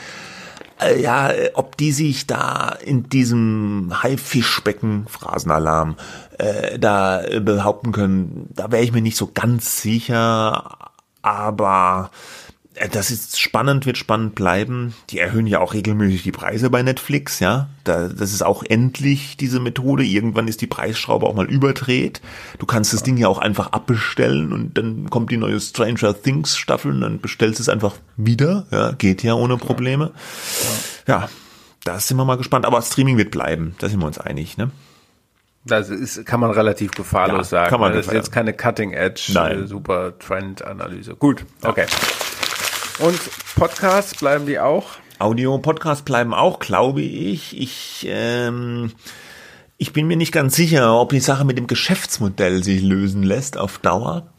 ja, ob die sich da in diesem Haifischbecken, Phrasenalarm, äh, da behaupten können, da wäre ich mir nicht so ganz sicher, aber äh, das ist spannend, wird spannend bleiben. Die erhöhen ja auch regelmäßig die Preise bei Netflix, ja. Da, das ist auch endlich diese Methode. Irgendwann ist die Preisschraube auch mal überdreht. Du kannst das Ding ja auch einfach abbestellen und dann kommt die neue Stranger Things Staffel und dann bestellst du es einfach wieder. Ja, geht ja ohne Probleme. Ja, da sind wir mal gespannt. Aber Streaming wird bleiben. Da sind wir uns einig, ne? Das ist, kann man relativ gefahrlos ja, sagen. Kann man das ist jetzt keine Cutting Edge, Nein. Äh, super Trend Analyse. Gut, okay. Und Podcasts bleiben die auch? Audio-Podcasts bleiben auch, glaube ich. Ich, ähm, ich bin mir nicht ganz sicher, ob die Sache mit dem Geschäftsmodell sich lösen lässt auf Dauer.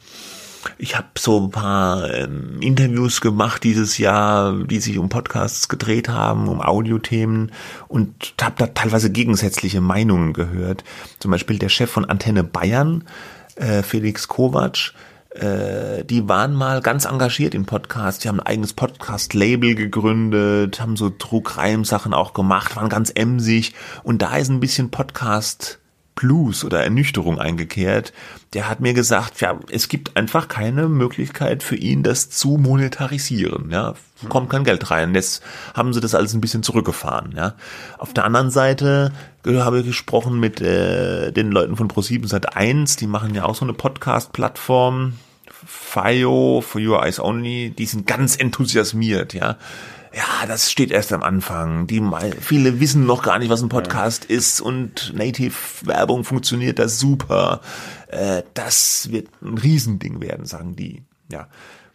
Ich habe so ein paar ähm, Interviews gemacht dieses Jahr, die sich um Podcasts gedreht haben, um Audiothemen und habe da teilweise gegensätzliche Meinungen gehört. Zum Beispiel der Chef von Antenne Bayern, äh, Felix Kovac, äh, die waren mal ganz engagiert im Podcast. Die haben ein eigenes Podcast-Label gegründet, haben so True Crime Sachen auch gemacht, waren ganz emsig. Und da ist ein bisschen Podcast Blues oder Ernüchterung eingekehrt. Der hat mir gesagt, ja, es gibt einfach keine Möglichkeit für ihn, das zu monetarisieren. Ja, kommt kein Geld rein. Jetzt haben sie das alles ein bisschen zurückgefahren. Ja, auf der anderen Seite habe ich gesprochen mit äh, den Leuten von Pro7 seit 1. Die machen ja auch so eine Podcast-Plattform. FIO, For Your Eyes Only, die sind ganz enthusiasmiert, ja ja, das steht erst am Anfang. Die viele wissen noch gar nicht, was ein Podcast ja. ist und Native Werbung funktioniert das super. Äh, das wird ein Riesending werden, sagen die. Ja,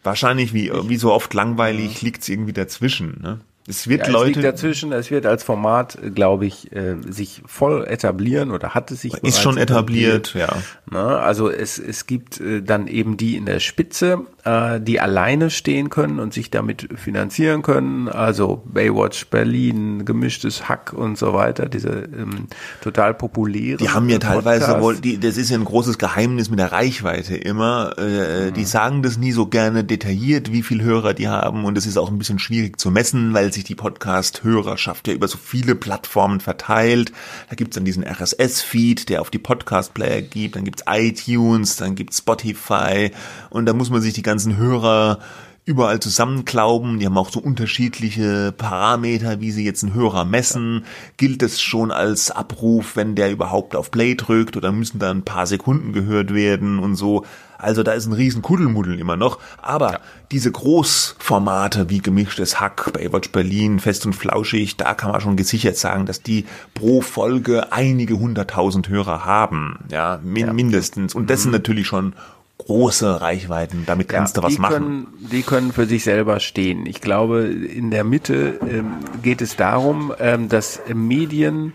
wahrscheinlich wie wie so oft langweilig liegt's irgendwie dazwischen. Ne? Es wird ja, Leute. Es liegt dazwischen, es wird als Format, glaube ich, äh, sich voll etablieren oder hat es sich Ist schon etabliert, etabliert, ja. Ne? Also es, es gibt äh, dann eben die in der Spitze äh, die alleine stehen können und sich damit finanzieren können. Also Baywatch Berlin, gemischtes Hack und so weiter, diese ähm, total populären. Die haben ja teilweise wohl, die, das ist ja ein großes Geheimnis mit der Reichweite immer. Äh, mhm. Die sagen das nie so gerne detailliert, wie viel Hörer die haben und es ist auch ein bisschen schwierig zu messen, weil sich die Podcast-Hörerschaft ja über so viele Plattformen verteilt. Da gibt's dann diesen RSS-Feed, der auf die Podcast-Player gibt, dann gibt's iTunes, dann gibt's Spotify und da muss man sich die ganzen Hörer überall zusammenklauben. Die haben auch so unterschiedliche Parameter, wie sie jetzt einen Hörer messen. Gilt es schon als Abruf, wenn der überhaupt auf Play drückt oder müssen da ein paar Sekunden gehört werden und so. Also da ist ein riesen Kuddelmuddel immer noch. Aber ja. diese Großformate wie gemischtes Hack, Baywatch Berlin, Fest und Flauschig, da kann man schon gesichert sagen, dass die pro Folge einige hunderttausend Hörer haben. Ja, min ja. mindestens. Und das sind mhm. natürlich schon große Reichweiten, damit kannst ja, du was die machen. Können, die können für sich selber stehen. Ich glaube, in der Mitte ähm, geht es darum, ähm, dass Medien,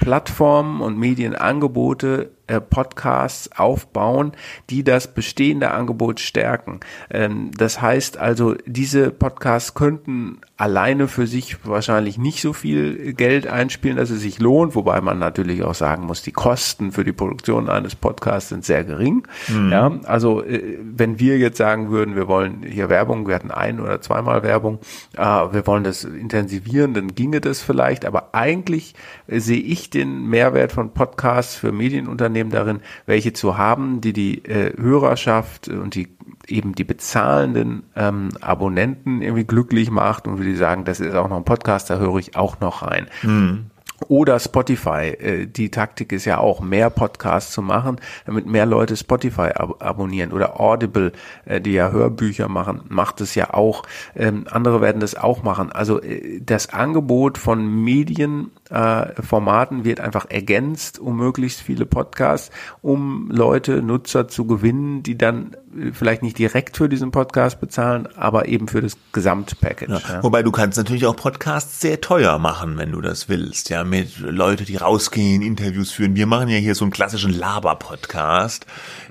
Plattformen und Medienangebote äh, Podcasts aufbauen, die das bestehende Angebot stärken. Ähm, das heißt also, diese Podcasts könnten alleine für sich wahrscheinlich nicht so viel Geld einspielen, dass es sich lohnt, wobei man natürlich auch sagen muss, die Kosten für die Produktion eines Podcasts sind sehr gering. Mhm. Ja, also äh, wenn wir jetzt sagen würden, wir wollen hier Werbung, wir hatten ein oder zweimal Werbung, äh, wir wollen das intensivieren, dann ginge das vielleicht, aber eigentlich sehe ich den Mehrwert von Podcasts für Medienunternehmen Unternehmen darin, welche zu haben, die die äh, Hörerschaft und die eben die bezahlenden ähm, Abonnenten irgendwie glücklich macht und wie die sagen, das ist auch noch ein Podcast, da höre ich auch noch rein. Mhm. Oder Spotify. Äh, die Taktik ist ja auch, mehr Podcasts zu machen, damit mehr Leute Spotify ab abonnieren. Oder Audible, äh, die ja Hörbücher machen, macht es ja auch. Ähm, andere werden das auch machen. Also äh, das Angebot von Medienformaten wird einfach ergänzt um möglichst viele Podcasts, um Leute, Nutzer zu gewinnen, die dann vielleicht nicht direkt für diesen Podcast bezahlen, aber eben für das Gesamtpackage. Ja, ja. Wobei du kannst natürlich auch Podcasts sehr teuer machen, wenn du das willst. Ja, mit Leute, die rausgehen, Interviews führen. Wir machen ja hier so einen klassischen Laber-Podcast.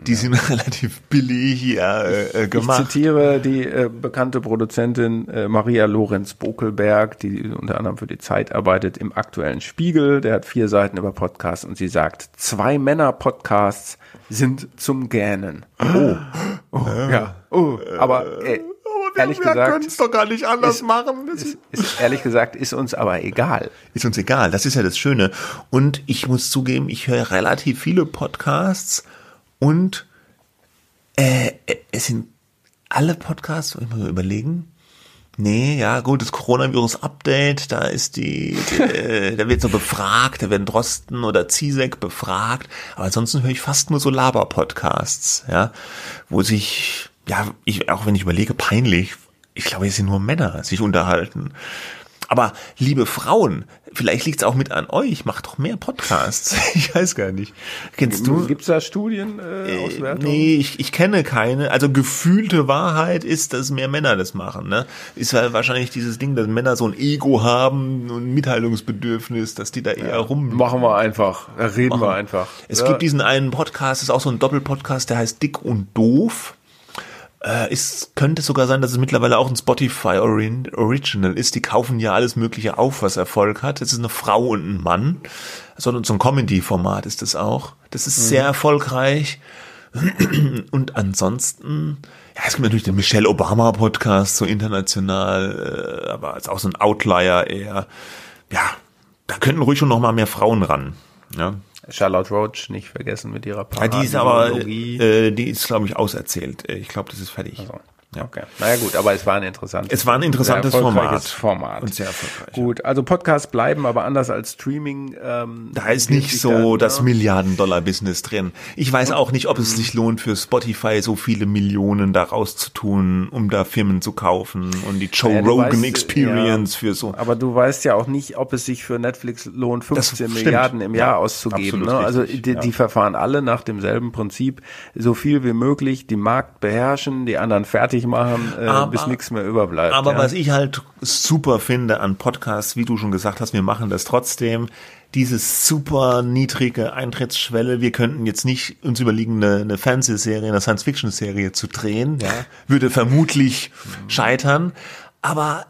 Die ja. sind relativ billig hier äh, gemacht. Ich zitiere die äh, bekannte Produzentin äh, Maria Lorenz Bokelberg, die unter anderem für die Zeit arbeitet im aktuellen Spiegel. Der hat vier Seiten über Podcasts und sie sagt, zwei Männer-Podcasts sind zum Gähnen. Oh, oh ja. Oh, aber äh, wir, ehrlich wir gesagt, können es doch gar nicht anders ist, machen. Ist, ist, ehrlich gesagt, ist uns aber egal. Ist uns egal, das ist ja das Schöne. Und ich muss zugeben, ich höre relativ viele Podcasts und äh, es sind alle Podcasts, ich muss mal überlegen, Nee, ja, gut, das Coronavirus-Update, da ist die, die äh, da wird so befragt, da werden Drosten oder Zizek befragt, aber ansonsten höre ich fast nur so Laber-Podcasts, ja, wo sich, ja, ich, auch wenn ich überlege, peinlich, ich glaube, es sind nur Männer, sich unterhalten. Aber liebe Frauen, vielleicht liegt es auch mit an euch, macht doch mehr Podcasts. Ich weiß gar nicht. Kennst du? Gibt es da Studien, äh, Auswertungen? Nee, ich, ich kenne keine. Also gefühlte Wahrheit ist, dass mehr Männer das machen. Ne? Ist halt wahrscheinlich dieses Ding, dass Männer so ein Ego haben und ein Mitteilungsbedürfnis, dass die da eher ja, rum. Machen wir einfach. Reden machen. wir einfach. Es ja. gibt diesen einen Podcast, ist auch so ein Doppelpodcast, der heißt Dick und Doof. Äh, es könnte sogar sein, dass es mittlerweile auch ein Spotify Original ist. Die kaufen ja alles Mögliche auf, was Erfolg hat. Es ist eine Frau und ein Mann. So, so ein Comedy-Format ist das auch. Das ist mhm. sehr erfolgreich. Und ansonsten, ja, es gibt natürlich den Michelle Obama Podcast, so international, äh, aber ist auch so ein Outlier eher. Ja, da könnten ruhig schon noch mal mehr Frauen ran. Ja, Charlotte Roach nicht vergessen mit ihrer Parade. Ja, die ist aber, äh, die ist, glaube ich, auserzählt. Ich glaube, das ist fertig. Also. Ja. Okay. Naja gut, aber es war ein interessantes Es war ein interessantes Format. Format. Und sehr erfolgreich. Gut, also Podcasts bleiben, aber anders als Streaming. Ähm, da ist nicht so das ja. Milliarden-Dollar-Business drin. Ich weiß auch nicht, ob es sich lohnt, für Spotify so viele Millionen daraus zu tun, um da Firmen zu kaufen und die Joe ja, Rogan weißt, Experience ja, für so. Aber du weißt ja auch nicht, ob es sich für Netflix lohnt, 15 Milliarden im Jahr auszugeben. Ne? Also die, die verfahren alle nach demselben Prinzip. So viel wie möglich die Markt beherrschen, die anderen fertig fertig machen, äh, aber, bis nichts mehr überbleibt. Aber ja. was ich halt super finde an Podcasts, wie du schon gesagt hast, wir machen das trotzdem, dieses super niedrige Eintrittsschwelle, wir könnten jetzt nicht uns überlegen, eine, eine Fernsehserie, eine Science-Fiction-Serie zu drehen, ja, würde vermutlich scheitern, aber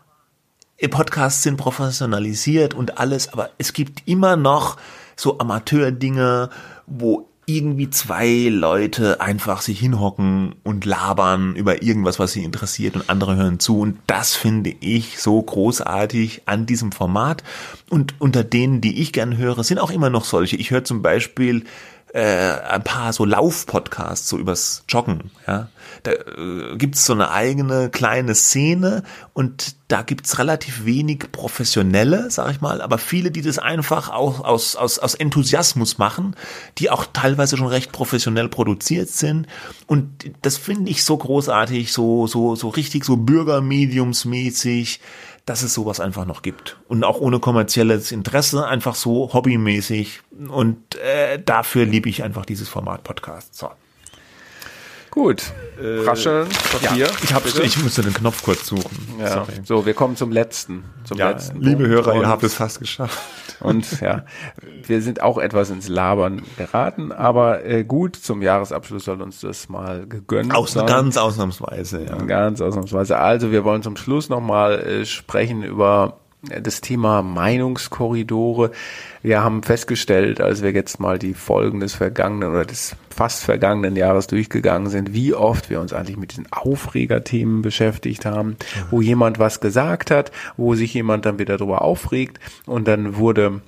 Podcasts sind professionalisiert und alles, aber es gibt immer noch so Amateurdinge, wo irgendwie zwei Leute einfach sich hinhocken und labern über irgendwas, was sie interessiert und andere hören zu. Und das finde ich so großartig an diesem Format. Und unter denen, die ich gern höre, sind auch immer noch solche. Ich höre zum Beispiel äh, ein paar so Lauf-Podcasts, so übers Joggen, ja. Da äh, gibt's so eine eigene kleine Szene und da gibt's relativ wenig Professionelle, sag ich mal, aber viele, die das einfach auch aus, aus, aus Enthusiasmus machen, die auch teilweise schon recht professionell produziert sind. Und das finde ich so großartig, so, so, so richtig so bürgermediumsmäßig dass es sowas einfach noch gibt. Und auch ohne kommerzielles Interesse, einfach so hobbymäßig. Und äh, dafür liebe ich einfach dieses Format Podcast. So. Gut. Äh, Rascheln, Papier. Ja, ich, hab, ich musste den Knopf kurz suchen. Ja. Sorry. So, wir kommen zum letzten. Zum ja, letzten liebe Punkt. Hörer, ihr habt es fast geschafft. Und ja, wir sind auch etwas ins Labern geraten, aber äh, gut, zum Jahresabschluss soll uns das mal gegönnt Aus, sein. Ganz ausnahmsweise, ja. Ganz ausnahmsweise. Also wir wollen zum Schluss nochmal äh, sprechen über das Thema Meinungskorridore. Wir haben festgestellt, als wir jetzt mal die Folgen des vergangenen oder des fast vergangenen Jahres durchgegangen sind, wie oft wir uns eigentlich mit diesen Aufregerthemen beschäftigt haben, wo jemand was gesagt hat, wo sich jemand dann wieder darüber aufregt und dann wurde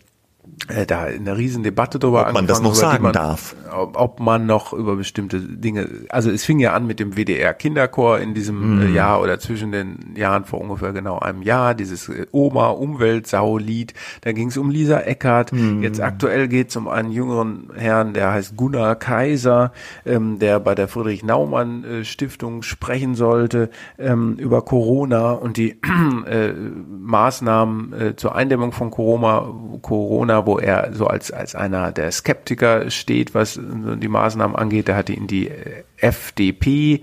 da eine riesen Debatte darüber ob man das noch sagen man, darf ob, ob, man noch über bestimmte Dinge also es fing ja an mit dem WDR Kinderchor in diesem mm. Jahr oder zwischen den Jahren vor ungefähr genau einem Jahr dieses äh, Oma Umweltsau Lied da ging es um Lisa Eckert mm. jetzt aktuell geht es um einen jüngeren Herrn der heißt Gunnar Kaiser ähm, der bei der Friedrich Naumann äh, Stiftung sprechen sollte ähm, über Corona und die äh, Maßnahmen äh, zur Eindämmung von Corona Corona wo er so als, als einer der Skeptiker steht, was die Maßnahmen angeht. Da hat ihn die äh, FDP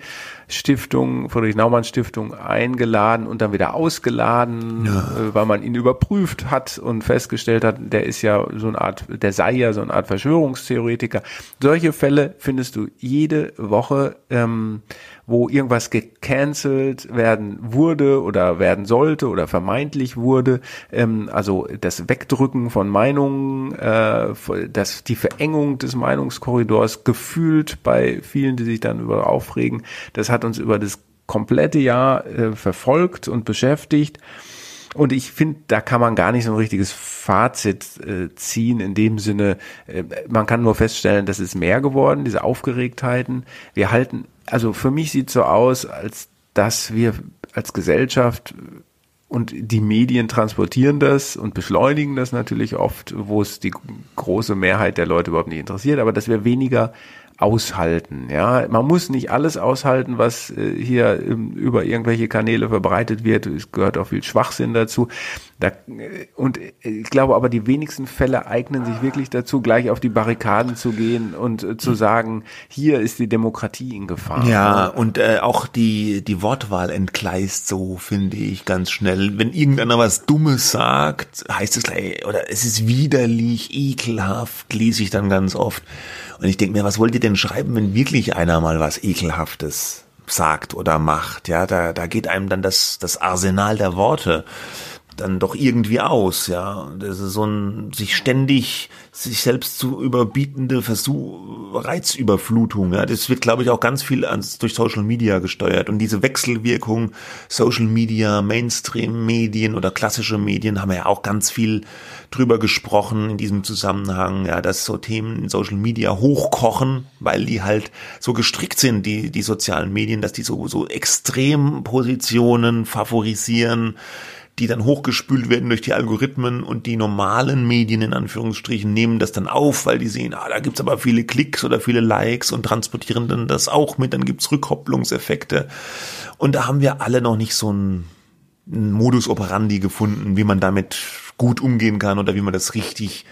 Stiftung, Friedrich Naumann Stiftung eingeladen und dann wieder ausgeladen, ja. Äh, weil man ihn überprüft hat und festgestellt hat, der ist ja so eine Art, der sei ja so eine Art Verschwörungstheoretiker. Solche Fälle findest du jede Woche, ähm, wo irgendwas gecancelt werden wurde oder werden sollte oder vermeintlich wurde. Ähm, also das Wegdrücken von Meinungen, äh, das, die Verengung des Meinungskorridors gefühlt bei vielen, die sich dann über aufregen. Das hat uns über das komplette Jahr äh, verfolgt und beschäftigt. Und ich finde, da kann man gar nicht so ein richtiges Fazit äh, ziehen in dem Sinne, äh, man kann nur feststellen, dass es mehr geworden, diese Aufgeregtheiten. Wir halten, also für mich sieht so aus, als dass wir als Gesellschaft und die Medien transportieren das und beschleunigen das natürlich oft, wo es die große Mehrheit der Leute überhaupt nicht interessiert, aber dass wir weniger aushalten. Ja, man muss nicht alles aushalten, was äh, hier ähm, über irgendwelche Kanäle verbreitet wird. Es gehört auch viel Schwachsinn dazu. Da, und ich glaube aber, die wenigsten Fälle eignen sich wirklich dazu, gleich auf die Barrikaden zu gehen und äh, zu sagen, hier ist die Demokratie in Gefahr. Ja, und äh, auch die, die Wortwahl entgleist so, finde ich, ganz schnell. Wenn irgendeiner was Dummes sagt, heißt es gleich, oder es ist widerlich, ekelhaft, lese ich dann ganz oft. Und ich denke mir, was wollt ihr denn schreiben, wenn wirklich einer mal was Ekelhaftes sagt oder macht? Ja, da, da geht einem dann das, das Arsenal der Worte dann doch irgendwie aus, ja. Das ist so ein sich ständig sich selbst zu überbietende Versuch, Reizüberflutung, ja. Das wird, glaube ich, auch ganz viel ans, durch Social Media gesteuert. Und diese Wechselwirkung, Social Media, Mainstream-Medien oder klassische Medien haben ja auch ganz viel drüber gesprochen in diesem Zusammenhang, ja, dass so Themen in Social Media hochkochen, weil die halt so gestrickt sind, die, die sozialen Medien, dass die so, so Extrempositionen favorisieren, die dann hochgespült werden durch die Algorithmen und die normalen Medien in Anführungsstrichen nehmen das dann auf, weil die sehen, ah, da gibt's aber viele Klicks oder viele Likes und transportieren dann das auch mit, dann gibt's Rückkopplungseffekte. Und da haben wir alle noch nicht so einen, einen Modus operandi gefunden, wie man damit gut umgehen kann oder wie man das richtig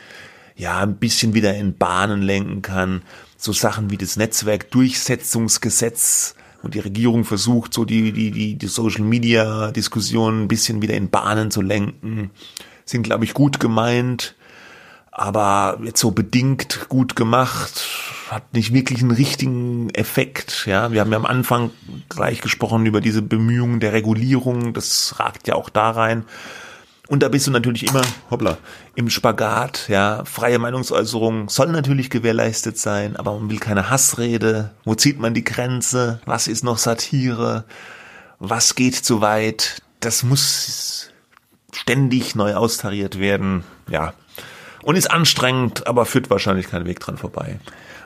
ja, ein bisschen wieder in Bahnen lenken kann. So Sachen wie das Netzwerkdurchsetzungsgesetz und die Regierung versucht, so die, die, die, die Social Media Diskussion ein bisschen wieder in Bahnen zu lenken, sind, glaube ich, gut gemeint, aber jetzt so bedingt gut gemacht, hat nicht wirklich einen richtigen Effekt. Ja, wir haben ja am Anfang gleich gesprochen über diese Bemühungen der Regulierung, das ragt ja auch da rein. Und da bist du natürlich immer, hoppla, im Spagat, ja, freie Meinungsäußerung soll natürlich gewährleistet sein, aber man will keine Hassrede. Wo zieht man die Grenze? Was ist noch Satire? Was geht zu weit? Das muss ständig neu austariert werden, ja. Und ist anstrengend, aber führt wahrscheinlich keinen Weg dran vorbei.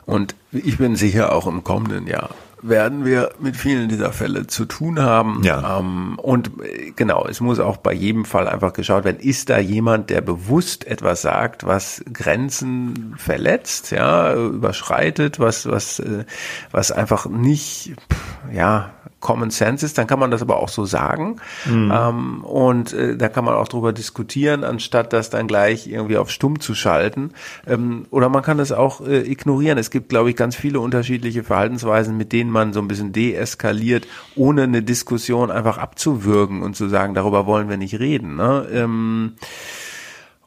Und ich bin sicher, auch im kommenden Jahr werden wir mit vielen dieser Fälle zu tun haben. Ja. Ähm, und äh, genau, es muss auch bei jedem Fall einfach geschaut werden, ist da jemand, der bewusst etwas sagt, was Grenzen verletzt, ja, überschreitet, was, was, äh, was einfach nicht, ja, Common Sense ist, dann kann man das aber auch so sagen. Mhm. Ähm, und äh, da kann man auch drüber diskutieren, anstatt das dann gleich irgendwie auf stumm zu schalten. Ähm, oder man kann das auch äh, ignorieren. Es gibt, glaube ich, ganz viele unterschiedliche Verhaltensweisen, mit denen man so ein bisschen deeskaliert, ohne eine Diskussion einfach abzuwürgen und zu sagen, darüber wollen wir nicht reden. Ne? Ähm,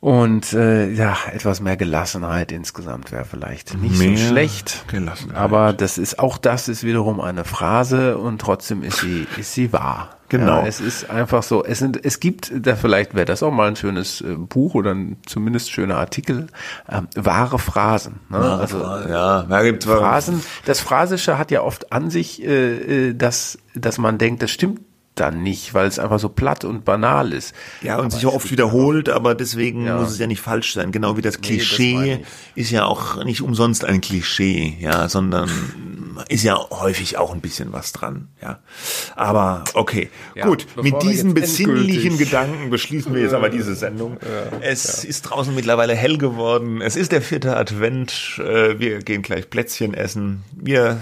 und äh, ja, etwas mehr Gelassenheit insgesamt wäre vielleicht nicht mehr so schlecht. Gelassenheit. Aber das ist auch das ist wiederum eine Phrase und trotzdem ist sie ist sie wahr. Genau. Ja, es ist einfach so. Es sind es gibt da vielleicht wäre das auch mal ein schönes äh, Buch oder ein, zumindest schöner Artikel. Ähm, wahre Phrasen. Ne? Wahre also Phrasen, ja, da gibt's Phrasen. Das Phrasische hat ja oft an sich, äh, äh dass dass man denkt, das stimmt dann nicht, weil es einfach so platt und banal ist. Ja, und aber sich oft wiederholt, aber deswegen ja. muss es ja nicht falsch sein. Genau wie das Klischee nee, das ist ja auch nicht umsonst ein Klischee, ja, sondern ist ja häufig auch ein bisschen was dran, ja. Aber okay, ja, gut. Mit diesen besinnlichen Gedanken beschließen wir jetzt aber diese Sendung. Ja, es ist draußen mittlerweile hell geworden. Es ist der vierte Advent. Äh, wir gehen gleich Plätzchen essen. Wir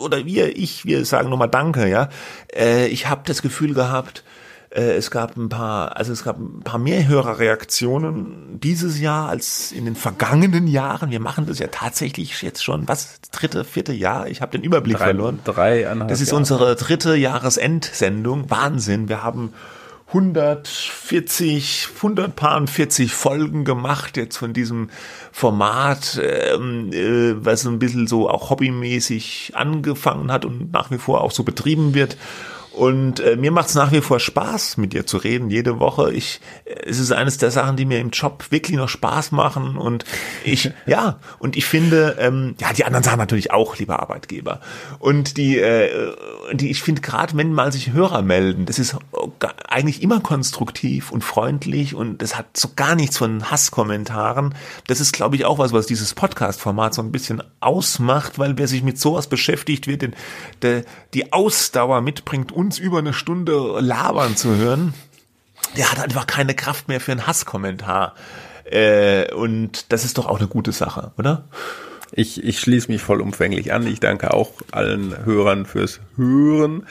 oder wir, ich, wir sagen nochmal Danke, ja. Äh, ich habe das Gefühl gehabt, es gab ein paar, also es gab ein paar mehr Hörerreaktionen dieses Jahr als in den vergangenen Jahren. Wir machen das ja tatsächlich jetzt schon, was, dritte, vierte Jahr? Ich habe den Überblick drei, verloren. Drei, Das ist Jahre. unsere dritte Jahresendsendung. Wahnsinn. Wir haben 140, 140 Folgen gemacht jetzt von diesem Format, ähm, äh, was ein bisschen so auch hobbymäßig angefangen hat und nach wie vor auch so betrieben wird. Und äh, mir macht es nach wie vor Spaß, mit dir zu reden, jede Woche. Ich, äh, es ist eines der Sachen, die mir im Job wirklich noch Spaß machen. Und ich, ja, und ich finde, ähm, ja, die anderen Sachen natürlich auch, lieber Arbeitgeber. Und die, äh, die ich finde, gerade wenn mal sich Hörer melden, das ist eigentlich immer konstruktiv und freundlich und das hat so gar nichts von Hasskommentaren. Das ist, glaube ich, auch was, was dieses Podcast-Format so ein bisschen ausmacht, weil wer sich mit sowas beschäftigt, wird den, der, die Ausdauer mitbringt, uns über eine Stunde labern zu hören, der hat einfach keine Kraft mehr für einen Hasskommentar. Äh, und das ist doch auch eine gute Sache, oder? Ich, ich schließe mich vollumfänglich an. Ich danke auch allen Hörern fürs Hören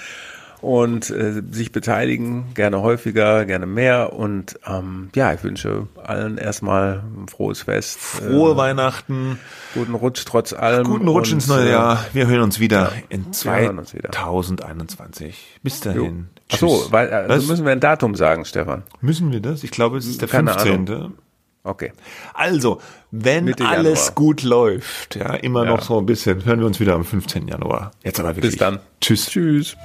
und äh, sich beteiligen, gerne häufiger, gerne mehr. Und ähm, ja, ich wünsche allen erstmal ein frohes Fest. Frohe äh, Weihnachten. Guten Rutsch trotz allem. Guten Rutsch und, ins neue Jahr. Wir hören uns wieder ja, in 2021. Bis dahin. Ach so, weil, also müssen wir ein Datum sagen, Stefan. Müssen wir das? Ich glaube, es ist der Keine 15. Ahnung. Okay. Also, wenn Mitte alles Januar. gut läuft, ja, immer ja. noch so ein bisschen, hören wir uns wieder am 15. Januar. Jetzt aber wirklich. Bis dann. Tschüss. Tschüss.